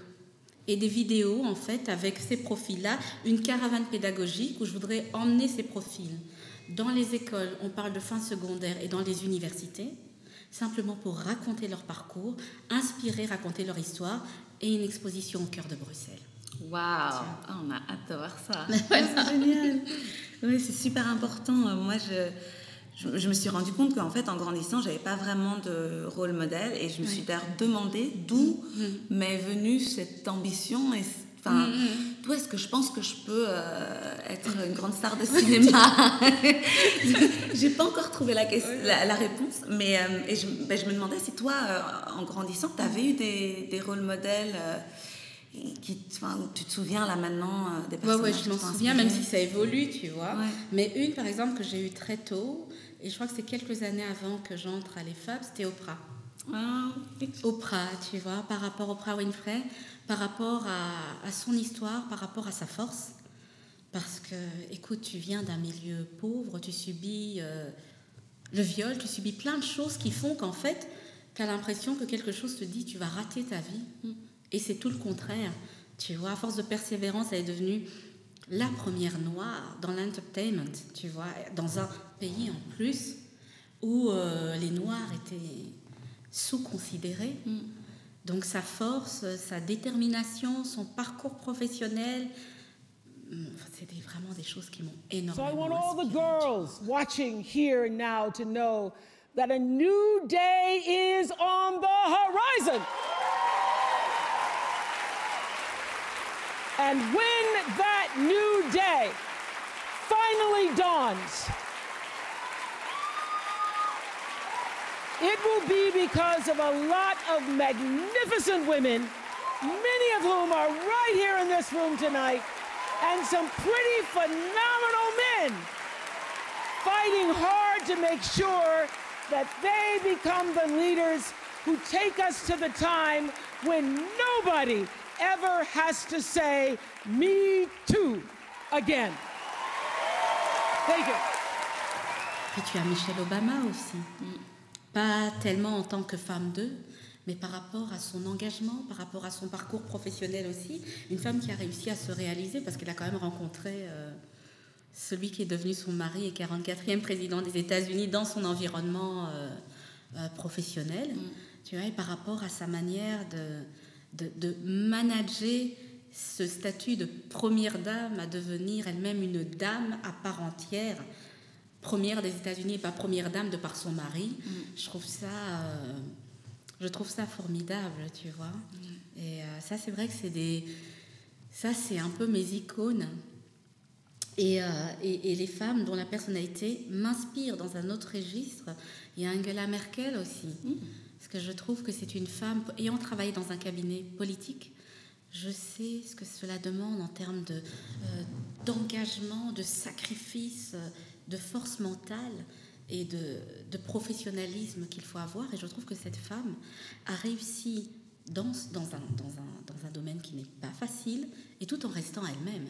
et des vidéos en fait avec ces profils-là, une caravane pédagogique où je voudrais emmener ces profils dans les écoles, on parle de fin secondaire et dans les universités, simplement pour raconter leur parcours, inspirer, raconter leur histoire et une exposition au cœur de Bruxelles. Waouh Ah, On a hâte de voir ça. <laughs> c'est <laughs> génial. Oui, c'est super important. Moi, je, je, je me suis rendu compte qu'en fait, en grandissant, j'avais pas vraiment de rôle modèle et je me suis d'ailleurs demandé d'où m'est venue cette ambition et Enfin, d'où est-ce que je pense que je peux euh, être une grande star de <laughs> cinéma? <laughs> J'ai pas encore trouvé la, question- la, la réponse, mais euh, et je, ben, je me demandais si toi, euh, en grandissant, tu avais eu des, des rôles modèles qui, tu te souviens là maintenant des personnes ouais, je m'en souviens, même si ça évolue, tu vois. Ouais. Mais une, par exemple, que j'ai eue très tôt, et je crois que c'est quelques années avant que j'entre à l'EFAB, c'était Oprah. Ah, Oprah, tu vois, par rapport à Oprah Winfrey, par rapport à, à son histoire, par rapport à sa force. Parce que, écoute, tu viens d'un milieu pauvre, tu subis euh, le viol, tu subis plein de choses qui font qu'en fait, tu as l'impression que quelque chose te dit tu vas rater ta vie. Et c'est tout le contraire. Tu vois, à force de persévérance, elle est devenue la première noire dans l'entertainment, tu vois, dans un pays en plus où euh, les noirs étaient sous-considérés. Donc sa force, sa détermination, son parcours professionnel, c'est des- vraiment des choses qui m'ont So I énormément want all the inspirée. girls watching here and now to know that a new day is on the horizon. And when that new day finally dawns, it will be because of a lot of magnificent women, many of whom are right here in this room tonight, and some pretty phenomenal men fighting hard to make sure that they become the leaders who take us to the time when nobody ever has to say, Me too, again. Thank you. Puis tu as Michelle Obama aussi. Pas tellement en tant que femme d'eux, mais par rapport à son engagement, par rapport à son parcours professionnel aussi. Une femme qui a réussi à se réaliser parce qu'elle a quand même rencontré euh, celui qui est devenu son mari et 44e président des États-Unis dans son environnement euh, euh, professionnel. Tu vois, et par rapport à sa manière de, de, de manager ce statut de première dame à devenir elle-même une dame à part entière première des États-Unis et pas première dame de par son mari. Je trouve ça, euh, je trouve ça formidable, tu vois. Et euh, ça, c'est vrai que c'est des, ça, c'est un peu mes icônes. Et, euh, et, et les femmes dont la personnalité m'inspire dans un autre registre. Il y a Angela Merkel aussi, parce que je trouve que c'est une femme ayant travaillé dans un cabinet politique. Je sais ce que cela demande en termes de, d'engagement, de sacrifice, de force mentale et de, de professionnalisme qu'il faut avoir. Et je trouve que cette femme a réussi dans, dans, un, dans, un, dans un domaine qui n'est pas facile et tout en restant elle-même.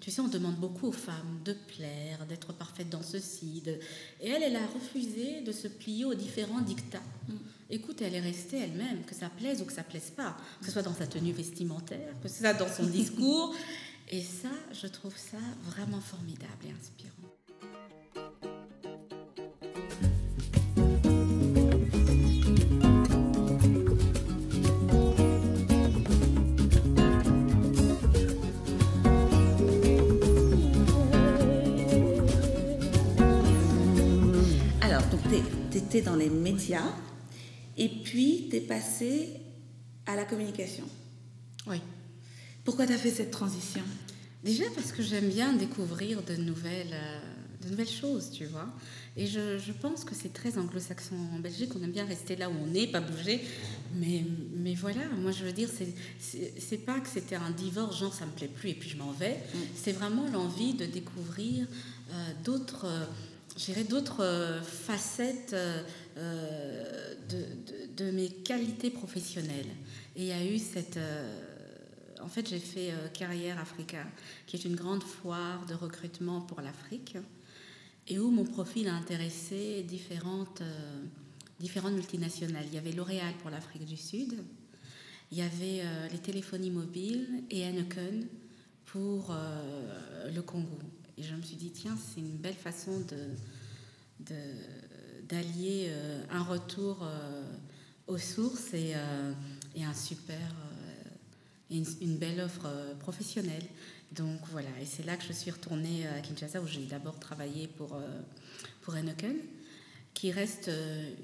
Tu sais, on demande beaucoup aux femmes de plaire, d'être parfaite dans ceci. De... Et elle, elle a refusé de se plier aux différents dictats. Écoute, elle est restée elle-même, que ça plaise ou que ça plaise pas, que ce soit dans sa tenue vestimentaire, que ce soit dans son discours. <laughs> Et ça, je trouve ça vraiment formidable et inspirant. Tu étais dans les médias et puis tu es passé à la communication. Oui. Pourquoi tu as fait cette transition? Déjà parce que j'aime bien découvrir de nouvelles, euh, de nouvelles choses, tu vois. Et je, je pense que c'est très anglo-saxon en Belgique. On aime bien rester là où on est, pas bouger. Mais, mais voilà, moi je veux dire, c'est- c'est c'est pas que c'était un divorce, genre ça me plaît plus et puis je m'en vais. C'est vraiment l'envie de découvrir euh, d'autres. euh, je dirais d'autres euh, facettes euh, euh, de, mes qualités professionnelles. Et il y a eu cette... en fait, j'ai fait Carrière Africa, qui est une grande foire de recrutement pour l'Afrique, et où mon profil a intéressé différentes, multinationales. Il y avait L'Oréal pour l'Afrique du Sud, il y avait les téléphonies mobiles et Heineken pour le Congo. Et je me suis dit, tiens, c'est une belle façon de, d'allier euh, un retour euh, aux sources et, euh, et un super, une, belle offre professionnelle. Donc voilà, et c'est là que je suis retournée à Kinshasa où j'ai d'abord travaillé pour, pour qui reste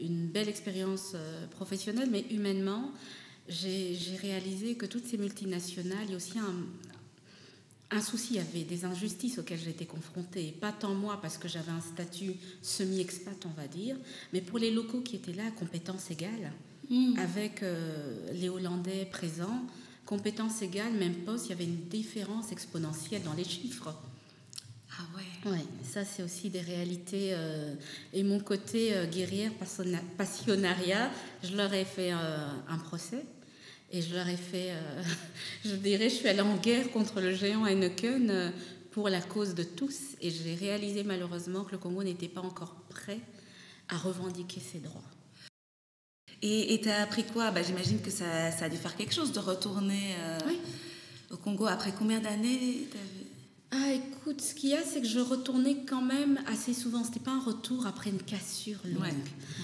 une belle expérience professionnelle, mais humainement, j'ai réalisé que toutes ces multinationales, il y a aussi un, un souci, il y avait des injustices auxquelles j'étais confrontée, pas tant moi parce que j'avais un statut semi-expat, on va dire, mais pour les locaux qui étaient là, compétences égales, avec euh, les Hollandais présents, compétences égales, même poste, il y avait une différence exponentielle dans les chiffres. Ah ouais. Ouais, ça c'est aussi des réalités. euh, et mon côté euh, guerrière passionna- passionnariat, je leur ai fait un procès. Et je leur ai fait, euh, <laughs> je dirais, je suis allée en guerre contre le géant Heineken euh, pour la cause de tous. Et j'ai réalisé malheureusement que le Congo n'était pas encore prêt à revendiquer ses droits. Et tu as appris quoi? Bah, J'imagine que ça, ça a dû faire quelque chose de retourner euh, Oui. au Congo après combien d'années Ah, écoute, ce qu'il y a, c'est que je retournais quand même assez souvent. C'était pas un retour après une cassure longue. Ouais.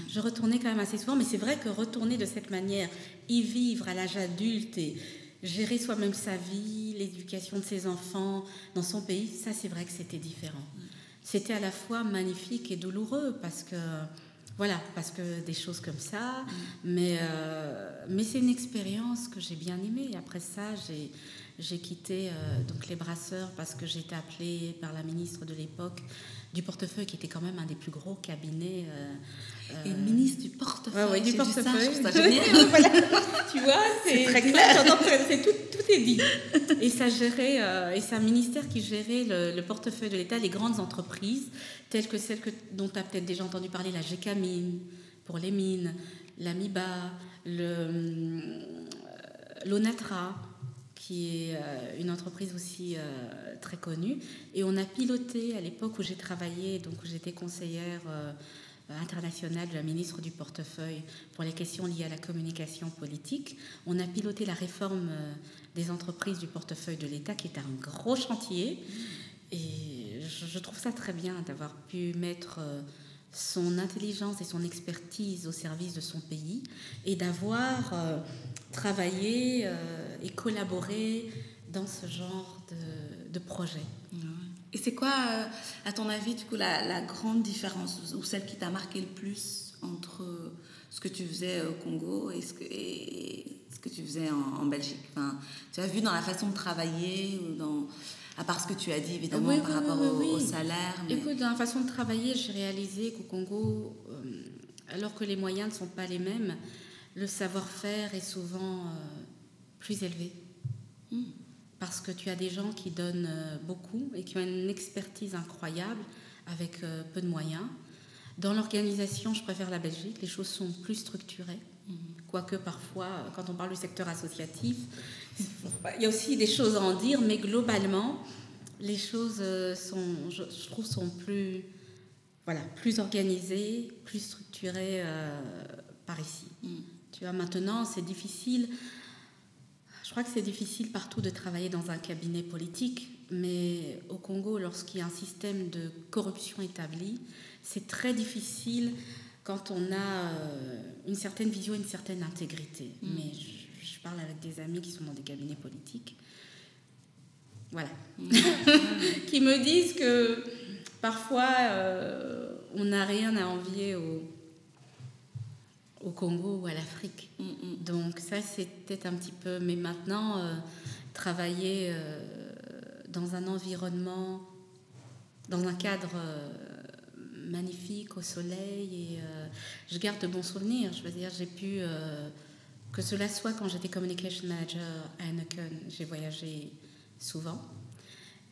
Je retournais quand même assez souvent, mais c'est vrai que retourner de cette manière, y vivre à l'âge adulte et gérer soi-même sa vie, l'éducation de ses enfants dans son pays, ça, c'est vrai que c'était différent. C'était à la fois magnifique et douloureux parce que. Voilà, parce que des choses comme ça, mais, euh, mais c'est une expérience que j'ai bien aimée. Après ça, j'ai, quitté euh, donc les brasseurs parce que j'étais appelée par la ministre de l'époque du portefeuille, qui était quand même un des plus gros cabinets. euh, Et euh, ministre du portefeuille. Ouais, ouais, du ça, portefeuille. je trouve ça génial. Voilà. tu vois, c'est très clair. c'est tout, tout est dit. <laughs> Et ça gérait, euh, et c'est un ministère qui gérait le, le portefeuille de l'État, les grandes entreprises, telles que celles que, dont tu as peut-être déjà entendu parler, la GECAMINE pour les mines, l'Amiba, le, l'Onatra, qui est euh, une entreprise aussi euh, très connue. Et on a piloté à l'époque où j'ai travaillé, donc où j'étais conseillère euh, internationale de la ministre du portefeuille pour les questions liées à la communication politique, on a piloté la réforme des entreprises du portefeuille de l'État, qui est un gros chantier. Et je, trouve ça très bien d'avoir pu mettre son intelligence et son expertise au service de son pays et d'avoir euh, travaillé euh, et collaboré dans ce genre de projet. Et c'est quoi, euh, à ton avis, du coup, la, la grande différence ou celle qui t'a marqué le plus entre ce que tu faisais au Congo et ce que, et ce que tu faisais en, en Belgique? Enfin, Tu as vu dans la façon de travailler ou dans à part ce que tu as dit évidemment Oui, par oui, rapport oui, au, salaire. mais- Écoute, dans la façon de travailler, j'ai réalisé qu'au Congo, euh, alors que les moyens ne sont pas les mêmes, le savoir-faire est souvent euh, plus élevé. Hmm. Parce que tu as des gens qui donnent euh, beaucoup et qui ont une expertise incroyable avec euh, peu de moyens. Dans l'organisation, je préfère la Belgique, les choses sont plus structurées. Quoique parfois, euh, quand on parle du secteur associatif, il y a aussi des choses à en dire, mais globalement, les choses sont, je, trouve, sont plus, voilà, plus organisées, plus structurées euh, par ici. Mm. Tu vois, maintenant, c'est difficile. Je crois que c'est difficile partout de travailler dans un cabinet politique, mais au Congo, lorsqu'il y a un système de corruption établi, c'est très difficile quand on a euh, une certaine vision, une certaine intégrité. Mm. Mais je, je parle avec des amis qui sont dans des cabinets politiques, voilà, Mm. <laughs> qui me disent que parfois euh, on n'a rien à envier au, au Congo ou à l'Afrique. Mm, mm. Donc ça, c'était un petit peu... Mais maintenant, euh, travailler euh, dans un environnement, dans un cadre euh, magnifique, au soleil, et je garde de bons souvenirs. Je veux dire, j'ai pu... que cela soit quand j'étais communication manager à Heineken, j'ai voyagé souvent,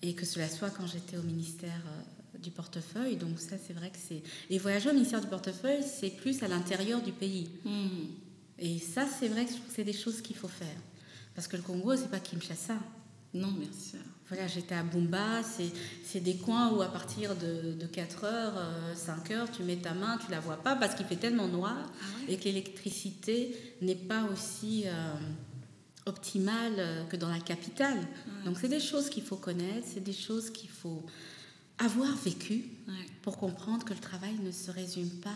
et que cela soit quand j'étais au ministère du portefeuille. Donc ça, c'est vrai que c'est... Et voyager au ministère du portefeuille, c'est plus à l'intérieur du pays. Mm. Et ça, c'est vrai que je trouve que c'est des choses qu'il faut faire. Parce que le Congo, c'est pas Kinshasa. Non, bien sûr. Voilà, j'étais à Bumba, c'est des coins où à partir de, de 4 heures, euh, 5 heures, tu mets ta main, tu la vois pas parce qu'il fait tellement noir Ah ouais et que l'électricité n'est pas aussi euh, optimale euh, que dans la capitale. Donc c'est des choses qu'il faut connaître, c'est des choses qu'il faut avoir Ouais. pour comprendre que le travail ne se résume pas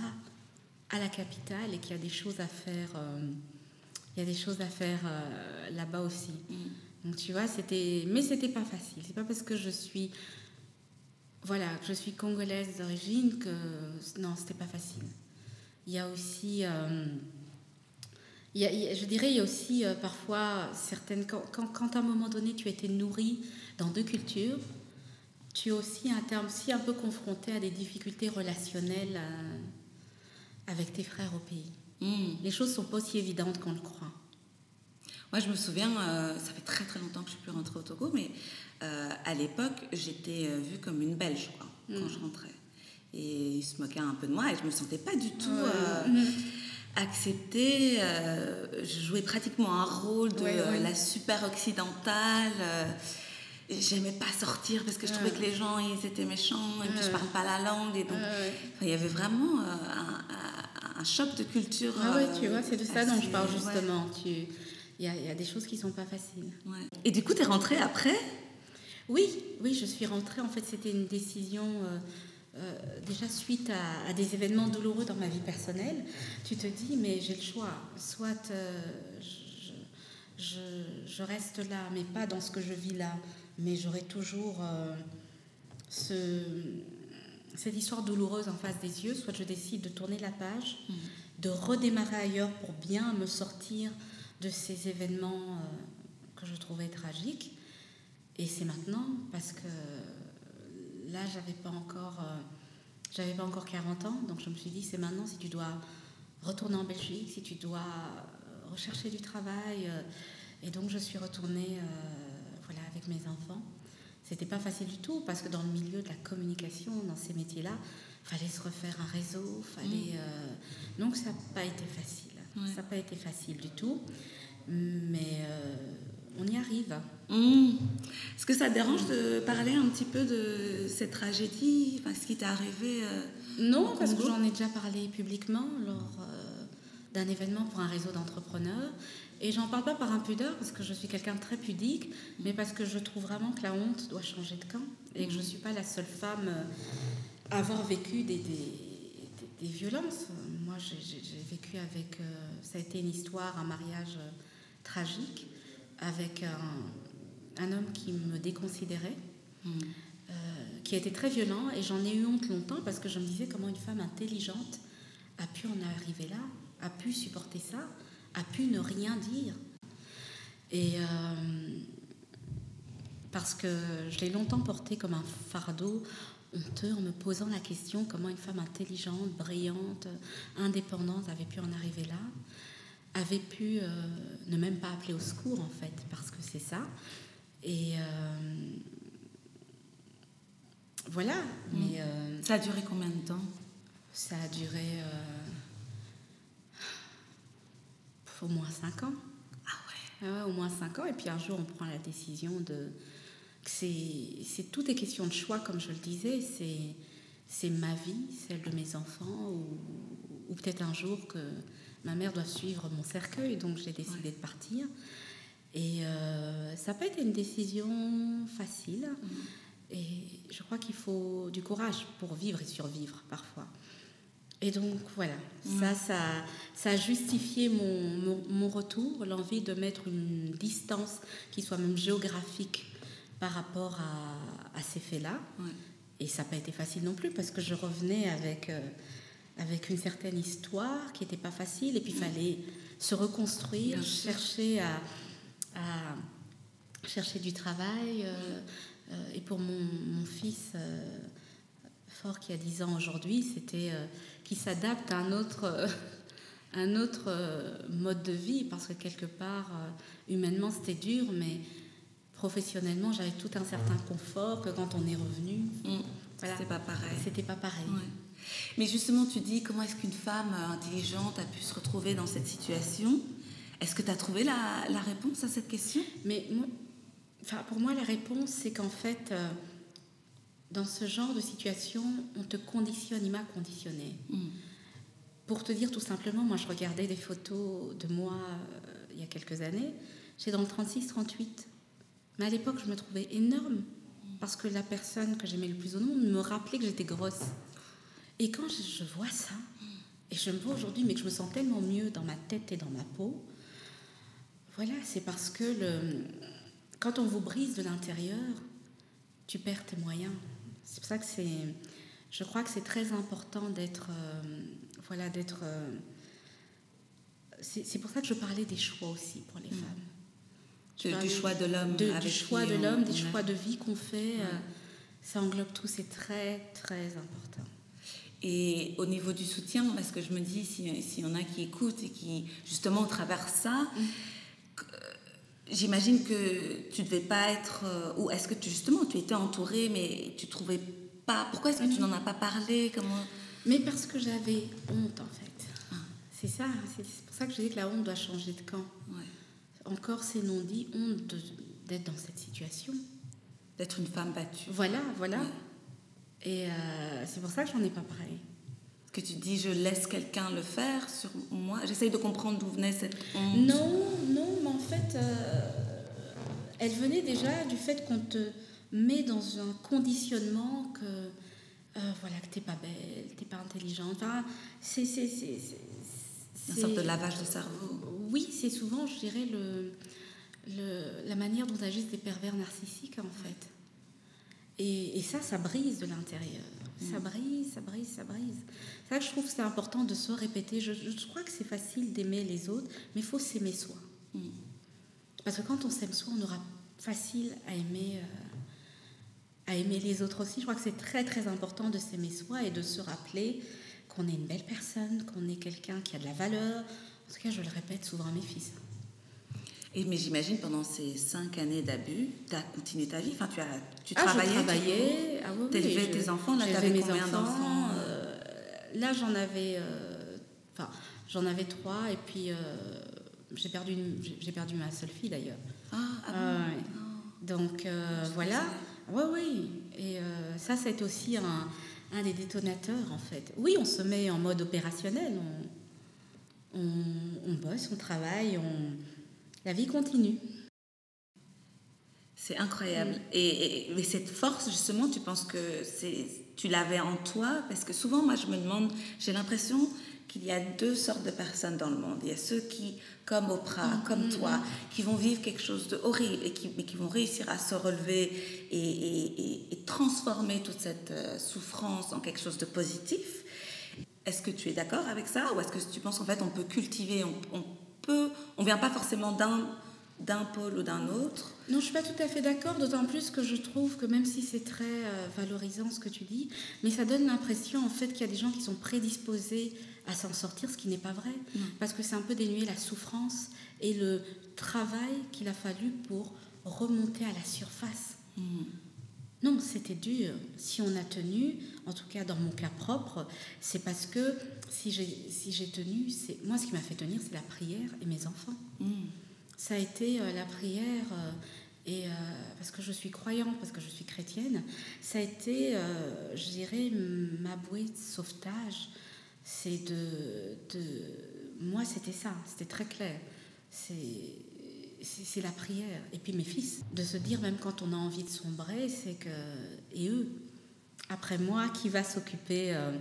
à la capitale et qu'il y a des choses à faire. euh, il y a des choses à faire euh, là-bas aussi. Mm. Donc tu vois, c'était, mais c'était pas facile. C'est pas parce que je suis, voilà, que je suis congolaise d'origine que non, c'était pas facile. Il y a aussi, euh, il y a- il y a- je dirais, il y a aussi parfois certaines, quand, quand, quand à un moment donné tu as été nourri dans deux cultures, tu es aussi un terme aussi un peu confronté à des difficultés relationnelles euh, avec tes frères au pays. Mm. Les choses sont pas aussi évidentes qu'on le croit. Moi, je me souviens, euh, ça fait très très longtemps que je suis plus rentrée au Togo, mais euh, à l'époque, j'étais vue comme une Belge, quoi, quand Mm. je rentrais. Et ils se moquaient un peu de moi et je me sentais pas du tout euh, acceptée. euh, je jouais pratiquement un rôle de Ouais, ouais. la super occidentale. euh, J'aimais pas sortir parce que je trouvais que les gens ils étaient méchants et puis je parle pas la langue et donc il y avait vraiment euh, un, un- un choc de culture. Ah ouais, euh, tu vois, c'est de ça dont je parle ouais. justement. Tu, il y a, il y a des choses qui sont pas faciles. Ouais. Et du coup, tu es rentrée après? Oui, oui, je suis rentrée. En fait, c'était une décision euh, euh, déjà suite à, à des événements douloureux dans ma vie personnelle. Tu te dis, mais j'ai le choix. Soit euh, je, je- je reste là, mais pas dans ce que je vis là, mais j'aurai toujours euh, ce, cette histoire douloureuse en face des yeux. Soit je décide de tourner la page, de redémarrer ailleurs pour bien me sortir de ces événements euh, que je trouvais tragiques. Et c'est maintenant parce que là, j'avais pas encore, euh, j'avais pas encore 40 ans, donc je me suis dit c'est maintenant si tu dois retourner en Belgique, si tu dois rechercher du travail. et donc je suis retournée, euh, avec mes enfants. C'était pas facile du tout parce que dans le milieu de la communication, dans ces métiers-là, fallait se refaire un réseau, fallait. euh, donc ça n'a pas été facile. Ça n'a pas été facile du tout, mais euh, on y arrive. Mmh. Est-ce que ça te dérange de parler un petit peu de cette tragédie, enfin, ce qui t'est arrivé euh, Non, parce que j'en ai déjà parlé publiquement lors d'un événement pour un réseau d'entrepreneurs. Et j'en parle pas par impudeur, parce que je suis quelqu'un de très pudique, mais parce que je trouve vraiment que la honte doit changer de camp. Et que je ne suis pas la seule femme euh, à avoir vécu des, des, des- des violences. Moi, j'ai- vécu avec. euh, ça a été une histoire, un mariage euh, tragique, avec un, un homme qui me déconsidérait euh, qui a été très violent et j'en ai eu honte longtemps parce que je me disais comment une femme intelligente a pu en arriver là, a pu supporter ça, a pu ne rien dire. Et euh, parce que je l'ai longtemps porté comme un fardeau honteux en me posant la question comment une femme intelligente, brillante, indépendante avait pu en arriver là, avait pu euh, ne même pas appeler au secours en fait, parce que c'est ça. Et euh, voilà, mais euh, Ça a duré combien de temps? ça a duré au moins 5 ans. Ah ouais. Ah ouais, au moins 5 ans. Et puis un jour, on prend la décision de. que C'est tout est question de choix, comme je le disais. C'est ma vie, celle de mes enfants, ou, ou peut-être un jour que ma mère doit suivre mon cercueil. Donc j'ai décidé de partir. Et euh, ça n'a pas été une décision facile. Et je crois qu'il faut du courage pour vivre et survivre parfois. Et donc voilà, ça, ça, ça a justifié mon, mon, mon retour, l'envie de mettre une distance qui soit même géographique par rapport à, à ces faits-là. Ouais. Et ça n'a pas été facile non plus parce que je revenais avec, euh, avec une certaine histoire qui n'était pas facile et puis il fallait se reconstruire, Bien sûr. chercher à, à chercher du travail. euh, euh, et pour mon, mon fils fort qui a 10 ans aujourd'hui, c'était euh, qu'il s'adapte à un autre, euh, un autre euh, mode de vie parce que quelque part, euh, humainement, c'était dur, mais professionnellement, j'avais tout un certain confort que quand on est revenu, Mmh. Voilà. C'est pas pareil. c'était pas pareil. Ouais. Mais justement, tu dis comment est-ce qu'une femme intelligente a pu se retrouver dans cette situation? Est-ce que tu as trouvé la, la réponse à cette question? Mais moi, pour moi, la réponse, c'est qu'en fait, dans ce genre de situation, on te conditionne, il m'a conditionné. Mm. Pour te dire tout simplement, moi, je regardais des photos de moi euh, il y a quelques années. J'étais dans le 36-38. Mais à l'époque, je me trouvais énorme parce que la personne que j'aimais le plus au monde me rappelait que j'étais grosse. Et quand je, vois ça, et je me vois aujourd'hui, mais que je me sens tellement mieux dans ma tête et dans ma peau, voilà, c'est parce que le, quand on vous brise de l'intérieur, tu perds tes moyens. C'est pour ça que c'est, je crois que c'est très important d'être, euh, voilà, d'être. euh, c'est pour ça que je parlais des choix aussi pour les femmes. Je De- du choix de l'homme de- du choix de l'homme, des choix de vie qu'on fait. euh, ça englobe tout, c'est très très important. Et au niveau du soutien, parce que je me dis, s'il si y en a qui écoutent et qui, justement, traversent ça, que- j'imagine que tu devais pas être... euh, Ou est-ce que, tu, justement, tu étais entourée, mais tu trouvais pas... Pourquoi est-ce que tu n'en as pas parlé Comment... Mais parce que j'avais honte en fait. Ah. C'est ça, c'est c'est pour ça que je dis que la honte doit changer de camp. Ouais. Encore ces non-dits, honte de- d'être dans cette situation. D'être une femme battue. Voilà, voilà. Ouais. Et euh, c'est pour ça que j'en ai pas parlé. Que tu dis, je laisse quelqu'un le faire sur moi. J'essaye de comprendre d'où venait cette honte. Non, non, mais en fait, euh, elle venait déjà du fait qu'on te met dans un conditionnement que, euh, voilà, que t'es pas belle, t'es pas intelligente. Enfin, c'est, c'est, Une sorte de lavage de cerveau. Oui, c'est souvent, je dirais, le, le- la manière dont agissent des pervers narcissiques, en fait. Et, et ça, ça brise de l'intérieur. Ça brise, ça brise, ça brise. C'est ça je trouve que c'est important de se répéter. Je, je crois que c'est facile d'aimer les autres, mais il faut s'aimer soi. Mm. Parce que quand on s'aime soi, on aura facile à aimer, euh, à aimer les autres aussi. Je crois que c'est très très important de s'aimer soi et de se rappeler qu'on est une belle personne, qu'on est quelqu'un qui a de la valeur. En tout cas, je le répète souvent à mes fils. Et, mais j'imagine pendant ces cinq années d'abus, tu as continué ta vie? Enfin, tu, as, tu Ah, travaillais. travaillais. Ah oui, je- tes enfants, là, j'élevais t'avais mes combien enfants, d'enfants euh, Là, j'en avais. euh, J'en avais trois et puis euh, j'ai perdu, j'ai- perdu ma seule fille d'ailleurs. Ah, ah bon? Ouais. Oh. Donc voilà. Oui, oui. Et ça, c'est aussi un, un des détonateurs en fait. Oui, on se met en mode opérationnel. On, on, on bosse, on travaille, on... la vie continue. C'est incroyable. Et, et- mais cette force, justement, tu penses que tu l'avais en toi? Parce que souvent, moi, je me demande, j'ai l'impression qu'il y a deux sortes de personnes dans le monde. Il y a ceux qui, comme Oprah, comme toi, qui vont vivre quelque chose de horrible, et qui, mais qui vont réussir à se relever et, et- et- et transformer toute cette euh, souffrance en quelque chose de positif. Est-ce que tu es d'accord avec ça? Ou est-ce que tu penses qu'en fait, on peut cultiver, on, on peut, on vient pas forcément d'un, d'un pôle ou d'un autre. Non, je suis pas tout à fait d'accord, d'autant plus que je trouve que même si c'est très euh, valorisant ce que tu dis, mais ça donne l'impression en fait qu'il y a des gens qui sont prédisposés à s'en sortir, ce qui n'est pas vrai, parce que c'est un peu dénuer la souffrance et le travail qu'il a fallu pour remonter à la surface. Non, c'était dur. Si on a tenu, en tout cas dans mon cas propre, c'est parce que si j'ai si tenu, c'est moi ce qui m'a fait tenir, c'est la prière et mes enfants. Ça a été euh, la prière euh, et euh, parce que je suis croyante, parce que je suis chrétienne, ça a été, je dirais, ma bouée de sauvetage. C'est de, de, moi c'était ça, c'était très clair. C'est c'est la prière. Et puis mes fils, de se dire même quand on a envie de sombrer, c'est que et eux, après moi, qui va s'occuper euh,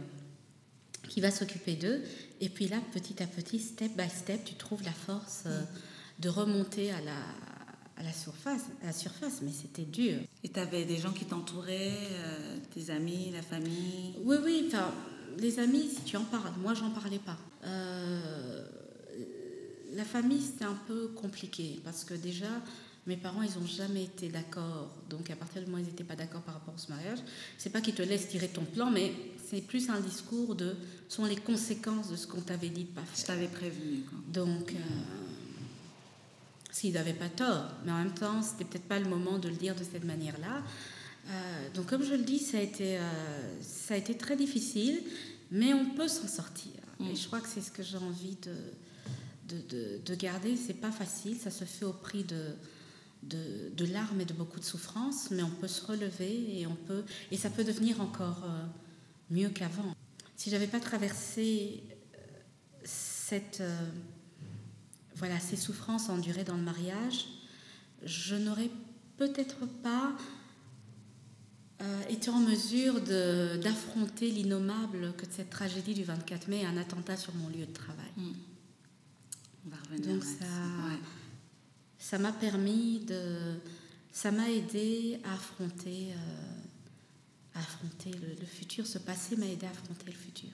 qui va s'occuper d'eux. Et puis là, petit à petit, step by step, tu trouves la force euh, de remonter à la, à la surface. À la surface, mais c'était dur. Et tu avais des gens qui t'entouraient, euh, tes amis, la famille? Oui, oui, enfin, les amis, si tu en parles, moi, j'en parlais pas. Euh, la famille, c'était un peu compliqué parce que déjà, mes parents, ils n'ont jamais été d'accord. Donc, à partir du moment où ils n'étaient pas d'accord par rapport à ce mariage, c'est pas qu'ils te laissent tirer ton plan, mais c'est plus un discours de sont les conséquences de ce qu'on t'avait dit de pas Je t'avais prévenu. Quoi. Donc, euh, s'ils n'avaient pas tort, mais en même temps, c'était peut-être pas le moment de le dire de cette manière-là. Euh, donc, comme je le dis, ça a été, euh, ça a été très difficile, mais on peut s'en sortir. Et je crois que c'est ce que j'ai envie de, de, de, de garder. C'est pas facile, ça se fait au prix de, de, larmes et de beaucoup de souffrances, mais on peut se relever et on peut, et ça peut devenir encore euh, mieux qu'avant. Si j'avais pas traversé euh, cette euh, voilà, ces souffrances endurées dans le mariage, je n'aurais peut-être pas été en mesure d'affronter l'innommable que cette tragédie du 24 mai, un attentat sur mon lieu de travail. On va revenir Donc ça, Ouais. ça m'a permis de, ça m'a aidé à affronter, euh, à affronter le, le futur. Ce passé m'a aidé à affronter le futur.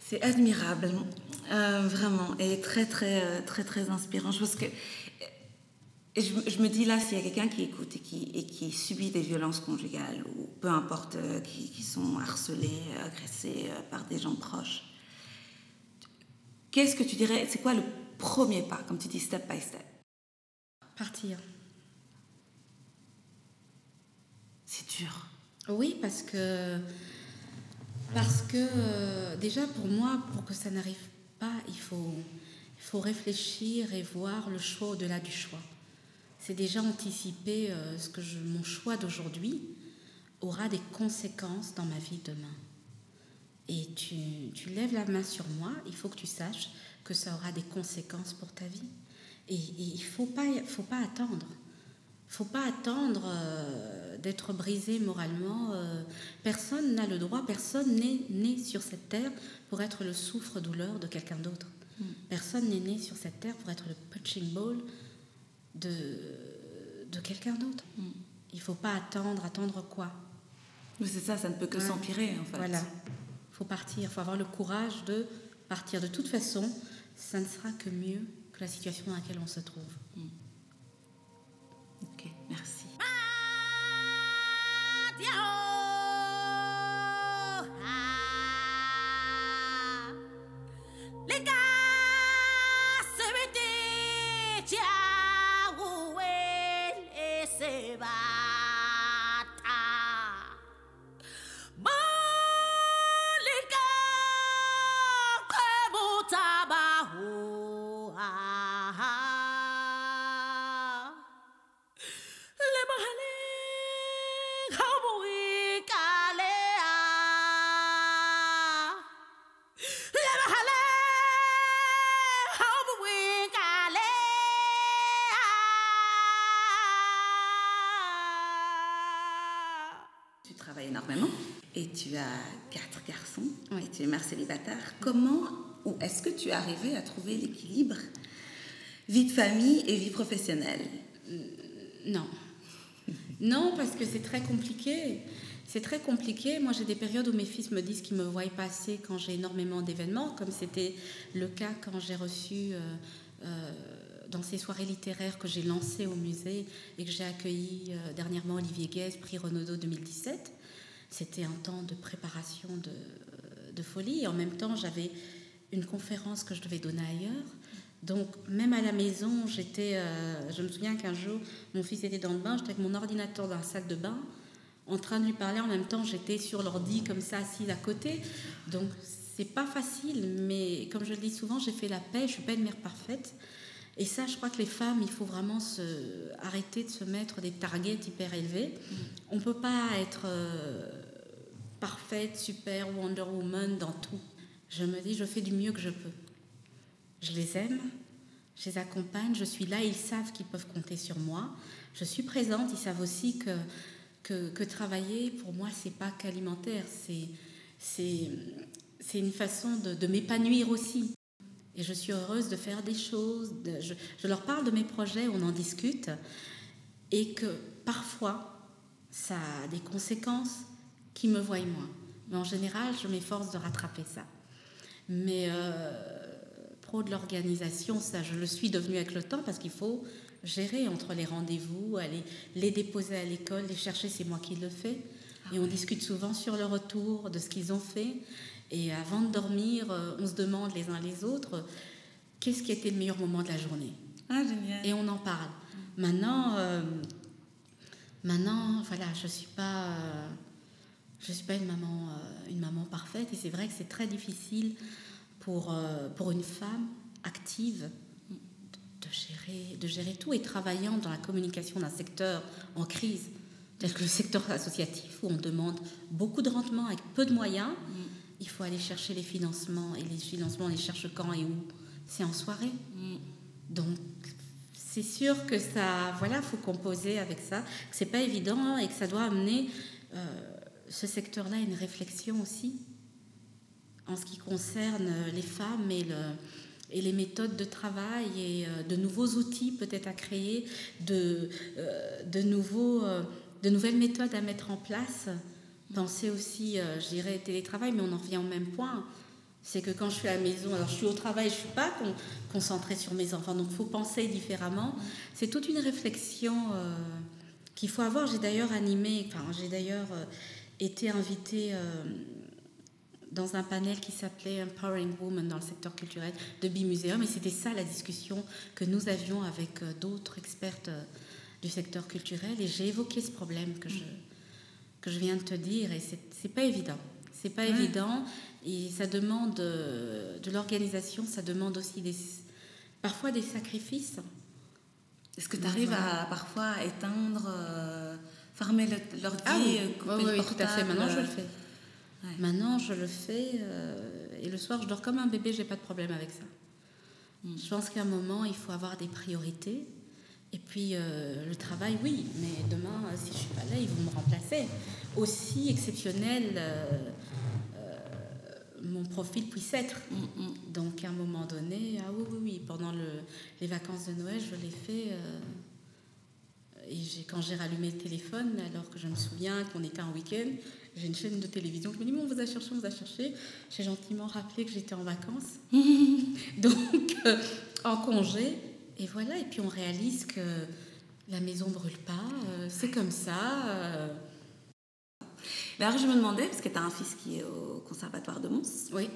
C'est admirable, euh, vraiment, et très, très, euh, très, très inspirant. Je pense que. et je, je me dis là, s'il y a quelqu'un qui écoute et qui, et qui subit des violences conjugales, ou peu importe, qui, qui sont harcelés, agressés par des gens proches, qu'est-ce que tu dirais? C'est quoi le premier pas, comme tu dis, step by step? Partir. C'est dur. Oui, parce que parce que euh, déjà pour moi, pour que ça n'arrive pas, il faut il faut réfléchir et voir le choix au-delà du choix. C'est déjà anticiper euh, ce que je, mon choix d'aujourd'hui aura des conséquences dans ma vie demain. Et tu, tu lèves la main sur moi, il faut que tu saches que ça aura des conséquences pour ta vie. Et, et il faut pas faut pas attendre faut pas attendre euh, d'être brisé moralement. euh, personne n'a le droit, personne n'est né sur cette terre pour être le souffre-douleur de quelqu'un d'autre. Personne n'est né sur cette terre pour être le punching ball de, de quelqu'un d'autre. Il faut pas attendre, attendre quoi? C'est ça, ça ne peut que Ouais. s'empirer, en fait. Voilà. Faut partir, faut avoir le courage de partir. De toute façon, ça ne sera que mieux que la situation dans laquelle on se trouve. Ok, merci. Tu as quatre garçons Oui. et tu es mère célibataire. Comment ou est-ce que tu es arrivée à trouver l'équilibre vie de famille et vie professionnelle? Non. <laughs> Non, parce que c'est très compliqué. C'est très compliqué. Moi, j'ai des périodes où mes fils me disent qu'ils me voient passer quand j'ai énormément d'événements, comme c'était le cas quand j'ai reçu euh, euh, dans ces soirées littéraires que j'ai lancées au musée et que j'ai accueilli euh, dernièrement Olivier Guez, prix Renaudot 2017. C'était un temps de préparation de, de folie. Et en même temps, j'avais une conférence que je devais donner ailleurs. Donc, même à la maison, j'étais. euh, je me souviens qu'un jour, mon fils était dans le bain, j'étais avec mon ordinateur dans la salle de bain, en train de lui parler. En même temps, j'étais sur l'ordi, comme ça, assise à côté. Donc, c'est pas facile, mais comme je le dis souvent, j'ai fait la paix, je suis pas une mère parfaite. Et ça, je crois que les femmes, il faut vraiment se, arrêter de se mettre des targets hyper élevés. On ne peut pas être euh, parfaite, super Wonder Woman dans tout. Je me dis, je fais du mieux que je peux. Je les aime, je les accompagne, je suis là, ils savent qu'ils peuvent compter sur moi. Je suis présente, ils savent aussi que, que, que travailler, pour moi, c'est pas qu'alimentaire, c'est, c'est, c'est une façon de, de m'épanouir aussi. Et je suis heureuse de faire des choses. de- je, je leur parle de mes projets, on en discute. Et que parfois, ça a des conséquences qui me voient moins. Mais en général, je m'efforce de rattraper ça. Mais euh, pro de l'organisation, ça, je le suis devenue avec le temps parce qu'il faut gérer entre les rendez-vous, aller les déposer à l'école, les chercher, c'est moi qui le fais. Et on discute souvent sur le retour de ce qu'ils ont fait. Et avant de dormir, euh, on se demande les uns les autres qu'est-ce qui était le meilleur moment de la journée? Ah, génial. Et on en parle. Maintenant, euh, maintenant, voilà, je suis pas, euh, je suis pas une maman, euh, une maman parfaite. Et c'est vrai que c'est très difficile pour pour une femme active de gérer, de gérer tout et travaillant dans la communication d'un secteur en crise, tel que le secteur associatif, où on demande beaucoup de rendement avec peu de moyens. Il faut aller chercher les financements et les financements, on les cherche quand et où? C'est en soirée. Donc, c'est sûr que ça, voilà, faut composer avec ça, que c'est pas évident et que ça doit amener euh, ce secteur-là à une réflexion aussi en ce qui concerne euh, les femmes et, le, et les méthodes de travail et euh, de nouveaux outils peut-être à créer, de, euh, de, nouveaux, de nouvelles méthodes à mettre en place. Penser aussi, euh, je dirais, télétravail, mais on en revient au même point. C'est que quand je suis à la maison, alors je suis au travail, je ne suis pas con- concentrée sur mes enfants, donc il faut penser différemment. C'est toute une réflexion euh, qu'il faut avoir. J'ai d'ailleurs animé, enfin, j'ai d'ailleurs euh, été invitée euh, dans un panel qui s'appelait Empowering Women dans le secteur culturel de Bimuseum, et c'était ça la discussion que nous avions avec d'autres expertes du secteur culturel, et j'ai évoqué ce problème que je, que je viens de te dire, et c'est pas évident. C'est pas Ouais. évident, et ça demande euh, de l'organisation, ça demande aussi des, parfois des sacrifices. Est-ce que tu arrives à parfois éteindre, euh, fermer l'ordi, Ah oui, euh, couper oui, le portable tout à fait. Maintenant, je le fais. Ouais. Maintenant, je le fais. euh, et le soir, je dors comme un bébé, j'ai pas de problème avec ça. Mm. Je pense qu'à un moment, il faut avoir des priorités. Et puis, euh, le travail, oui, mais demain, euh, si je suis pas là, ils vont me remplacer. Aussi exceptionnel euh, mon profil puisse être. Donc, à un moment donné, ah oui, oui, oui, pendant le- les vacances de Noël, je l'ai fait. et quand j'ai rallumé le téléphone, alors que je me souviens qu'on était en week-end, j'ai une chaîne de télévision qui me dit Mais on vous a cherché, on vous a cherché. J'ai gentiment rappelé que j'étais en vacances, <laughs> donc en congé. Et voilà, et puis on réalise que la maison brûle pas, euh, c'est comme ça. euh, alors je me demandais, parce que tu as un fils qui est au conservatoire de Mons, oui,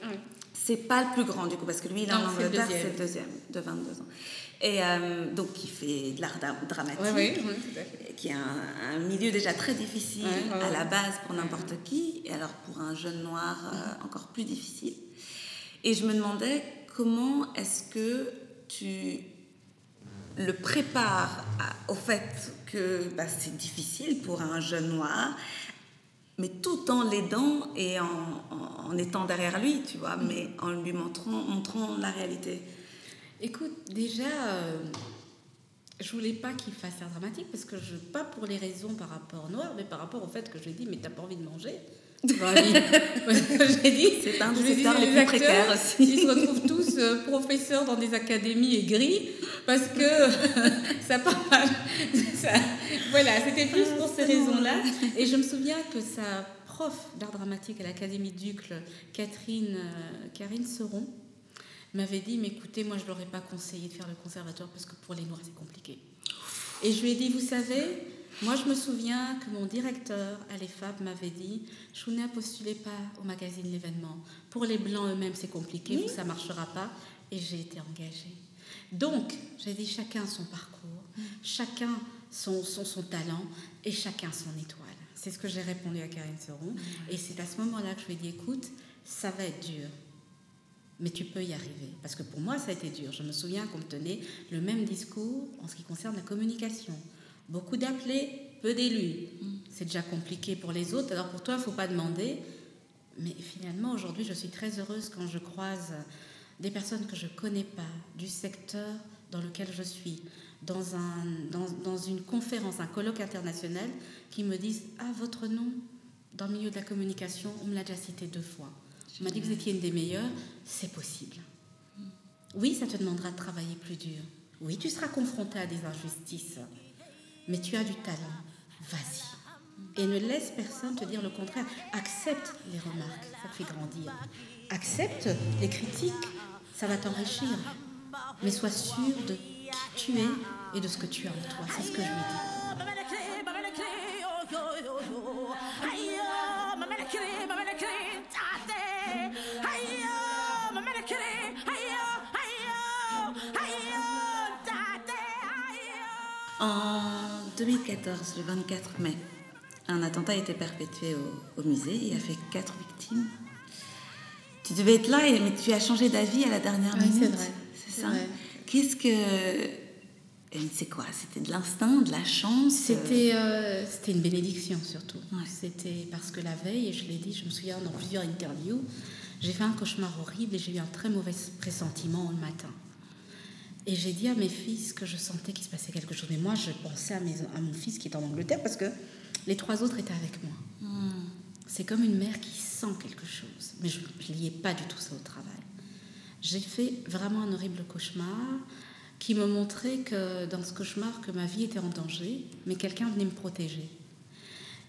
c'est pas le plus grand du coup, parce que lui il est en Angleterre, deuxième. c'est le deuxième, de 22 ans. Et euh, donc il fait de l'art dra- dramatique. oui, oui, oui, tout à fait. qui est un, un milieu déjà très difficile à la base pour n'importe qui, et alors pour un jeune noir euh, encore plus difficile. Et je me demandais comment est-ce que tu le prépares à- au fait que bah, c'est difficile pour un jeune noir, mais tout en l'aidant et en, en- en étant derrière lui, tu vois, mais en lui montrant, montrant la réalité. Écoute, déjà, euh, je voulais pas qu'il fasse un dramatique parce que je pas pour les raisons par rapport noir, mais par rapport au fait que je lui ai dit mais t'as pas envie de manger. <laughs> J'ai dit C'est un des ai secteurs les les plus précaires aussi. Ils se retrouvent tous euh, professeurs dans des académies aigries parce que <laughs> ça pas mal. ça- voilà, c'était plus pour ces raisons-là. Et je me souviens que sa prof d'art dramatique à l'Académie d'Ucle, Catherine, euh, Karine Seron, m'avait dit Mais écoutez, moi je ne l'aurais pas conseillé de faire le conservatoire parce que pour les Noirs c'est compliqué. Et je lui ai dit Vous savez, moi je me souviens que mon directeur à l'EFAP m'avait dit Chouna, postulez pas au magazine L'événement. Pour les Blancs eux-mêmes c'est compliqué, vous, ça ne marchera pas. Et j'ai été engagée. Donc, j'ai dit chacun son parcours, chacun son, son, son talent et chacun son étoile. C'est ce que j'ai répondu à Karine Seron. Et c'est à ce moment-là que je lui ai dit écoute, ça va être dur, mais tu peux y arriver. Parce que pour moi, ça a été dur. Je me souviens qu'on me tenait le même discours en ce qui concerne la communication. Beaucoup d'appelés, peu d'élus. C'est déjà compliqué pour les autres. Alors pour toi, il ne faut pas demander. Mais finalement, aujourd'hui, je suis très heureuse quand je croise des personnes que je ne connais pas, du secteur dans lequel je suis, dans, un, dans, dans une conférence, un colloque international, qui me disent Ah, votre nom, dans le milieu de la communication, on me l'a déjà cité deux fois. On m'a dit que vous étiez une des meilleures, c'est possible. Oui, ça te demandera de travailler plus dur. Oui, tu seras confronté à des injustices. Mais tu as du talent. Vas-y. Et ne laisse personne te dire le contraire. Accepte les remarques, ça fait grandir. Accepte les critiques, ça va t'enrichir. Mais sois sûr de qui tu es et de ce que tu as en toi. C'est ce que je lui dis. 2014, le 24 mai, un attentat a été perpétué au, au musée. Il a fait quatre victimes. Tu devais être là, et- mais tu as changé d'avis à la dernière Oui, minute. c'est vrai. C'est ça. Qu'est-ce que. Et C'est quoi? C'était de l'instinct, de la chance? C'était euh, c'était une bénédiction surtout. Ouais. C'était parce que la veille, et je l'ai dit, je me souviens dans plusieurs interviews, j'ai fait un cauchemar horrible et j'ai eu un très mauvais pressentiment le matin. Et j'ai dit à mes fils que je sentais qu'il se passait quelque chose. Mais moi, je pensais à, mes- à mon fils qui est en Angleterre parce que les trois autres étaient avec moi. Hmm. C'est comme une mère qui sent quelque chose. Mais je ne liais pas du tout ça au travail. J'ai fait vraiment un horrible cauchemar qui me montrait que dans ce cauchemar, que ma vie était en danger, mais quelqu'un venait me protéger.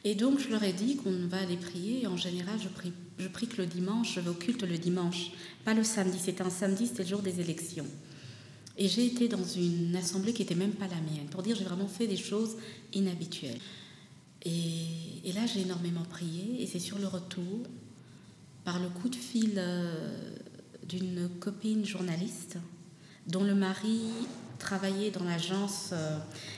Et donc je leur ai dit qu'on va aller prier. Et en général, je prie, je prie que le dimanche, je vais au culte le dimanche, pas le samedi. C'était un samedi, c'était le jour des élections. Et j'ai été dans une assemblée qui n'était même pas la mienne. Pour dire, j'ai vraiment fait des choses inhabituelles. Et, là, j'ai énormément prié. Et c'est sur le retour, par le coup de fil euh, d'une copine journaliste, dont le mari travaillait dans l'agence euh,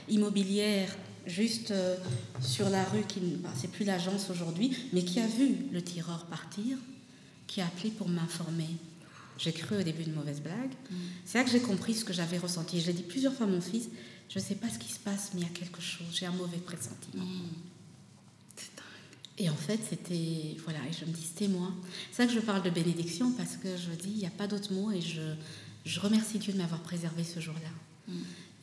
immobilière juste euh, sur la rue, qui bah, c'est plus l'agence aujourd'hui, mais qui a vu le tireur partir, qui a appelé pour m'informer. J'ai cru au début une mauvaise blague. C'est là que j'ai compris ce que j'avais ressenti. J'ai dit plusieurs fois à mon fils, je ne sais pas ce qui se passe, mais il y a quelque chose. J'ai un mauvais pressentiment. C'est dingue. Et en fait, c'était. Voilà, et je me dis, c'était moi. C'est ça que je parle de bénédiction, parce que je dis, il n'y a pas d'autre mot, et je, je remercie Dieu de m'avoir préservé ce jour-là.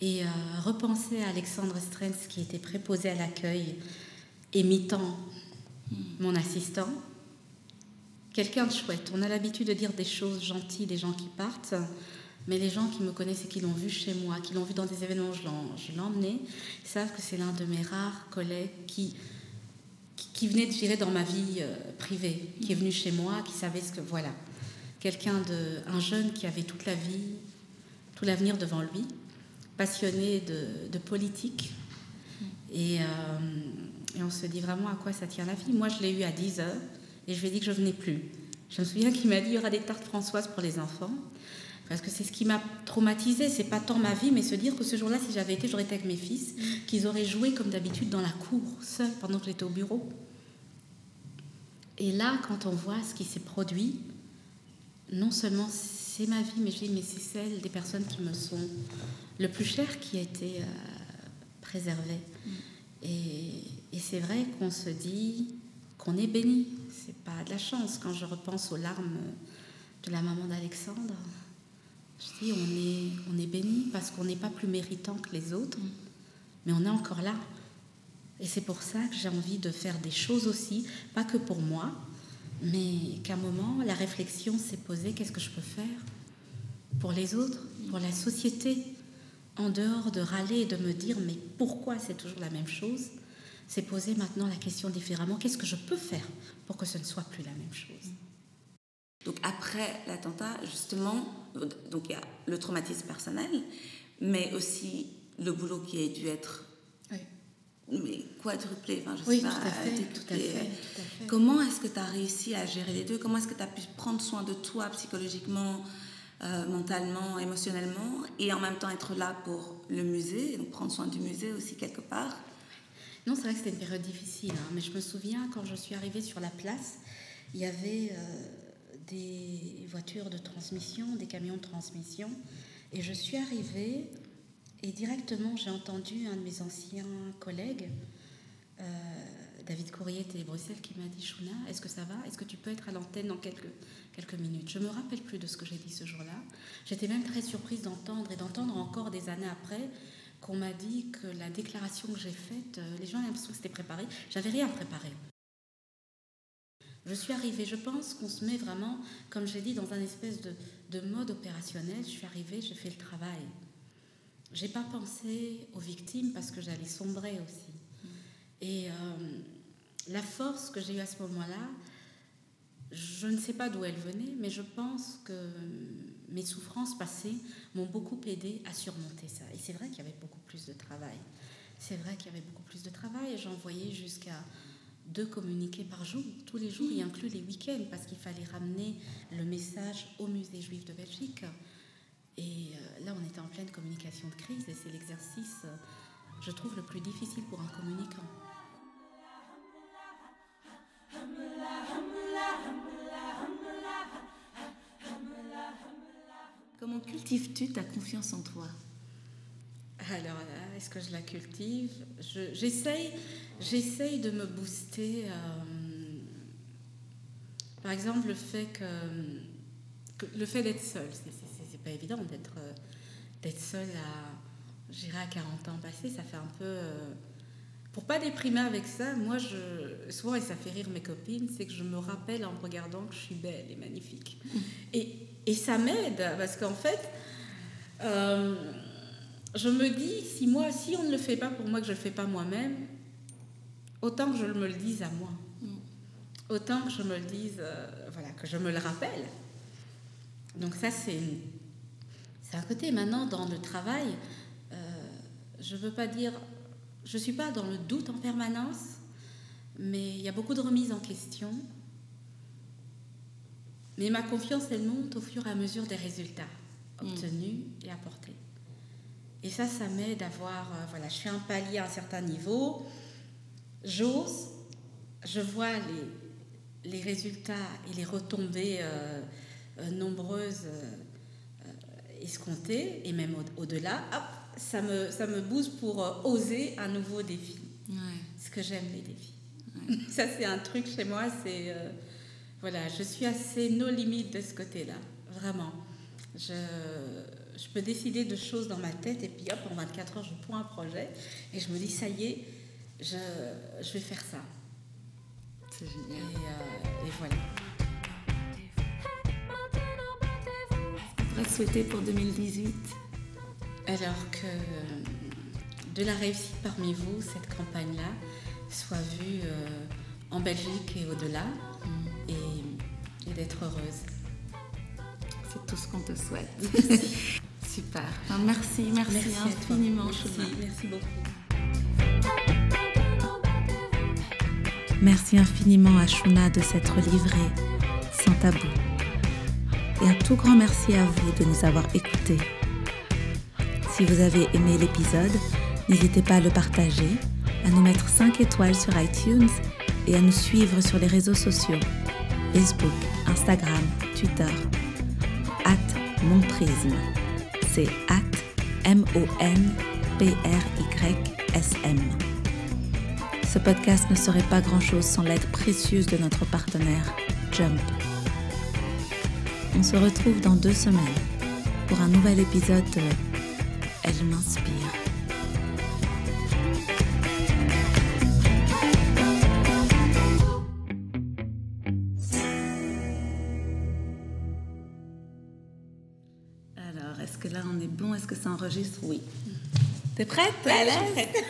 Et euh, repenser à Alexandre Strens, qui était préposé à l'accueil, imitant mon assistant. Quelqu'un de chouette. On a l'habitude de dire des choses gentilles des gens qui partent, mais les gens qui me connaissent et qui l'ont vu chez moi, qui l'ont vu dans des événements, je l'ai emmené, savent que c'est l'un de mes rares collègues qui, qui, qui venait, je dirais, dans ma vie euh, privée, qui est venu chez moi, qui savait ce que. Voilà. Quelqu'un de. Un jeune qui avait toute la vie, tout l'avenir devant lui, passionné de, de politique. Et, euh, et on se dit vraiment à quoi ça tient la vie. Moi, je l'ai eu à 10 heures et je lui ai dit que je venais plus. Je me souviens qu'il m'a dit il y aura des tartes françoises pour les enfants. Parce que c'est ce qui m'a traumatisée. C'est pas tant ma vie, mais se dire que ce jour-là, si j'avais été, j'aurais été avec mes fils, qu'ils auraient joué comme d'habitude dans la cour, seuls, pendant que j'étais au bureau. Et là, quand on voit ce qui s'est produit, non seulement c'est ma vie, mais je dis, mais c'est celle des personnes qui me sont le plus chères qui a été euh, préservée. Et, et c'est vrai qu'on se dit qu'on est béni. C'est pas de la chance. Quand je repense aux larmes de la maman d'Alexandre, Je dis, on est, on est béni parce qu'on n'est pas plus méritant que les autres, mais on est encore là. Et c'est pour ça que j'ai envie de faire des choses aussi, pas que pour moi, mais qu'à un moment, la réflexion s'est posée, qu'est-ce que je peux faire pour les autres, pour la société, en dehors de râler et de me dire, mais pourquoi c'est toujours la même chose C'est poser maintenant la question différemment, qu'est-ce que je peux faire pour que ce ne soit plus la même chose? Donc après l'attentat, justement, donc il y a le traumatisme personnel, mais aussi le boulot qui a dû être mais quadruplé, enfin, je oui, sais pas, tout à fait, décuplé. tout à fait, tout à fait. Comment est-ce que tu as réussi à gérer les deux? Comment est-ce que tu as pu prendre soin de toi psychologiquement, euh, mentalement, émotionnellement, et en même temps être là pour le musée, donc prendre soin du musée aussi quelque part? Non, c'est vrai que c'était une période difficile, hein, mais je me souviens quand je suis arrivée sur la place, il y avait euh, des voitures de transmission, des camions de transmission, et je suis arrivée et directement j'ai entendu un de mes anciens collègues, euh, David Courrier télé Bruxelles, qui m'a dit Chouna, est-ce que ça va? Est-ce que tu peux être à l'antenne dans quelques, quelques minutes? Je me rappelle plus de ce que j'ai dit ce jour-là. J'étais même très surprise d'entendre et d'entendre encore des années après qu'on m'a dit que la déclaration que j'ai faite, euh, les gens avaient l'impression que c'était préparé. J'avais rien préparé. Je suis arrivée, je pense qu'on se met vraiment, comme j'ai dit, dans un espèce de, de mode opérationnel. Je suis arrivée, j'ai fait le travail. J'ai pas pensé aux victimes parce que j'allais sombrer aussi. Et euh, la force que j'ai eue à ce moment-là, je ne sais pas d'où elle venait, mais je pense que mes souffrances passées m'ont beaucoup aidé à surmonter ça. Et c'est vrai qu'il y avait beaucoup plus de travail. C'est vrai qu'il y avait beaucoup plus de travail j'envoyais jusqu'à deux communiqués par jour, tous les jours, y inclus les week-ends, parce qu'il fallait ramener le message au musée juif de Belgique. Et euh, là, on était en pleine communication de crise et c'est l'exercice, euh, je trouve, le plus difficile pour un communicant. Comment cultives-tu ta confiance en toi? Alors là, est-ce que je la cultive? Je- J'essaye de me booster. euh, par exemple, le fait que, que- le fait d'être seule, c'est- pas évident d'être euh, d'être seule à, j'irai à 40 ans passés, ça fait un peu. euh, pour pas déprimer avec ça, moi, je, souvent, et ça fait rire mes copines, c'est que je me rappelle en me regardant que je suis belle et magnifique. Et, et ça m'aide, parce qu'en fait, euh, je me dis, si moi, si on ne le fait pas pour moi, que je ne le fais pas moi-même, autant que je me le dise à moi. Autant que je me le dise, euh, voilà, que je me le rappelle. Donc ça, c'est c'est un côté. Maintenant, dans le travail, euh, je ne veux pas dire... Je ne suis pas dans le doute en permanence, mais il y a beaucoup de remises en question. Mais ma confiance, elle monte au fur et à mesure des résultats obtenus et apportés. Et ça, ça m'aide à voir, euh, voilà, je fais un palier à un certain niveau, j'ose, je vois les, les résultats et les retombées euh, euh, nombreuses escomptées, et même au- au-delà, hop, ça me, ça me booste pour oser un nouveau défi. Ouais. Parce que j'aime les défis. <laughs> Ça, c'est un truc chez moi, c'est... euh, voilà, je suis assez no limite de ce côté-là, vraiment. Je, je peux décider de choses dans ma tête et puis hop, en 24 heures, je prends un projet et je me dis, ça y est, je, je vais faire ça. C'est Et, génial. euh, et voilà. Tu pourrais souhaiter pour 2018 Alors que euh, de la réussite parmi vous, cette campagne-là, soit vue euh, en Belgique et au-delà, et, et d'être heureuse. C'est tout ce qu'on te souhaite. <laughs> Super. Enfin, merci, merci, infiniment, Merci, merci beaucoup. Merci infiniment à Shuna de s'être livrée sans tabou. Et un tout grand merci à vous de nous avoir écoutés. Si vous avez aimé l'épisode, n'hésitez pas à le partager, à nous mettre 5 étoiles sur iTunes et à nous suivre sur les réseaux sociaux Facebook, Instagram, Twitter. At mon prisme. C'est at M-O-N-P-R-Y-S-M. Ce podcast ne serait pas grand-chose sans l'aide précieuse de notre partenaire, Jump. On se retrouve dans deux semaines pour un nouvel épisode de Elle m'inspire. On est bon? Est-ce que ça enregistre? Oui. T'es prête? Je suis prête.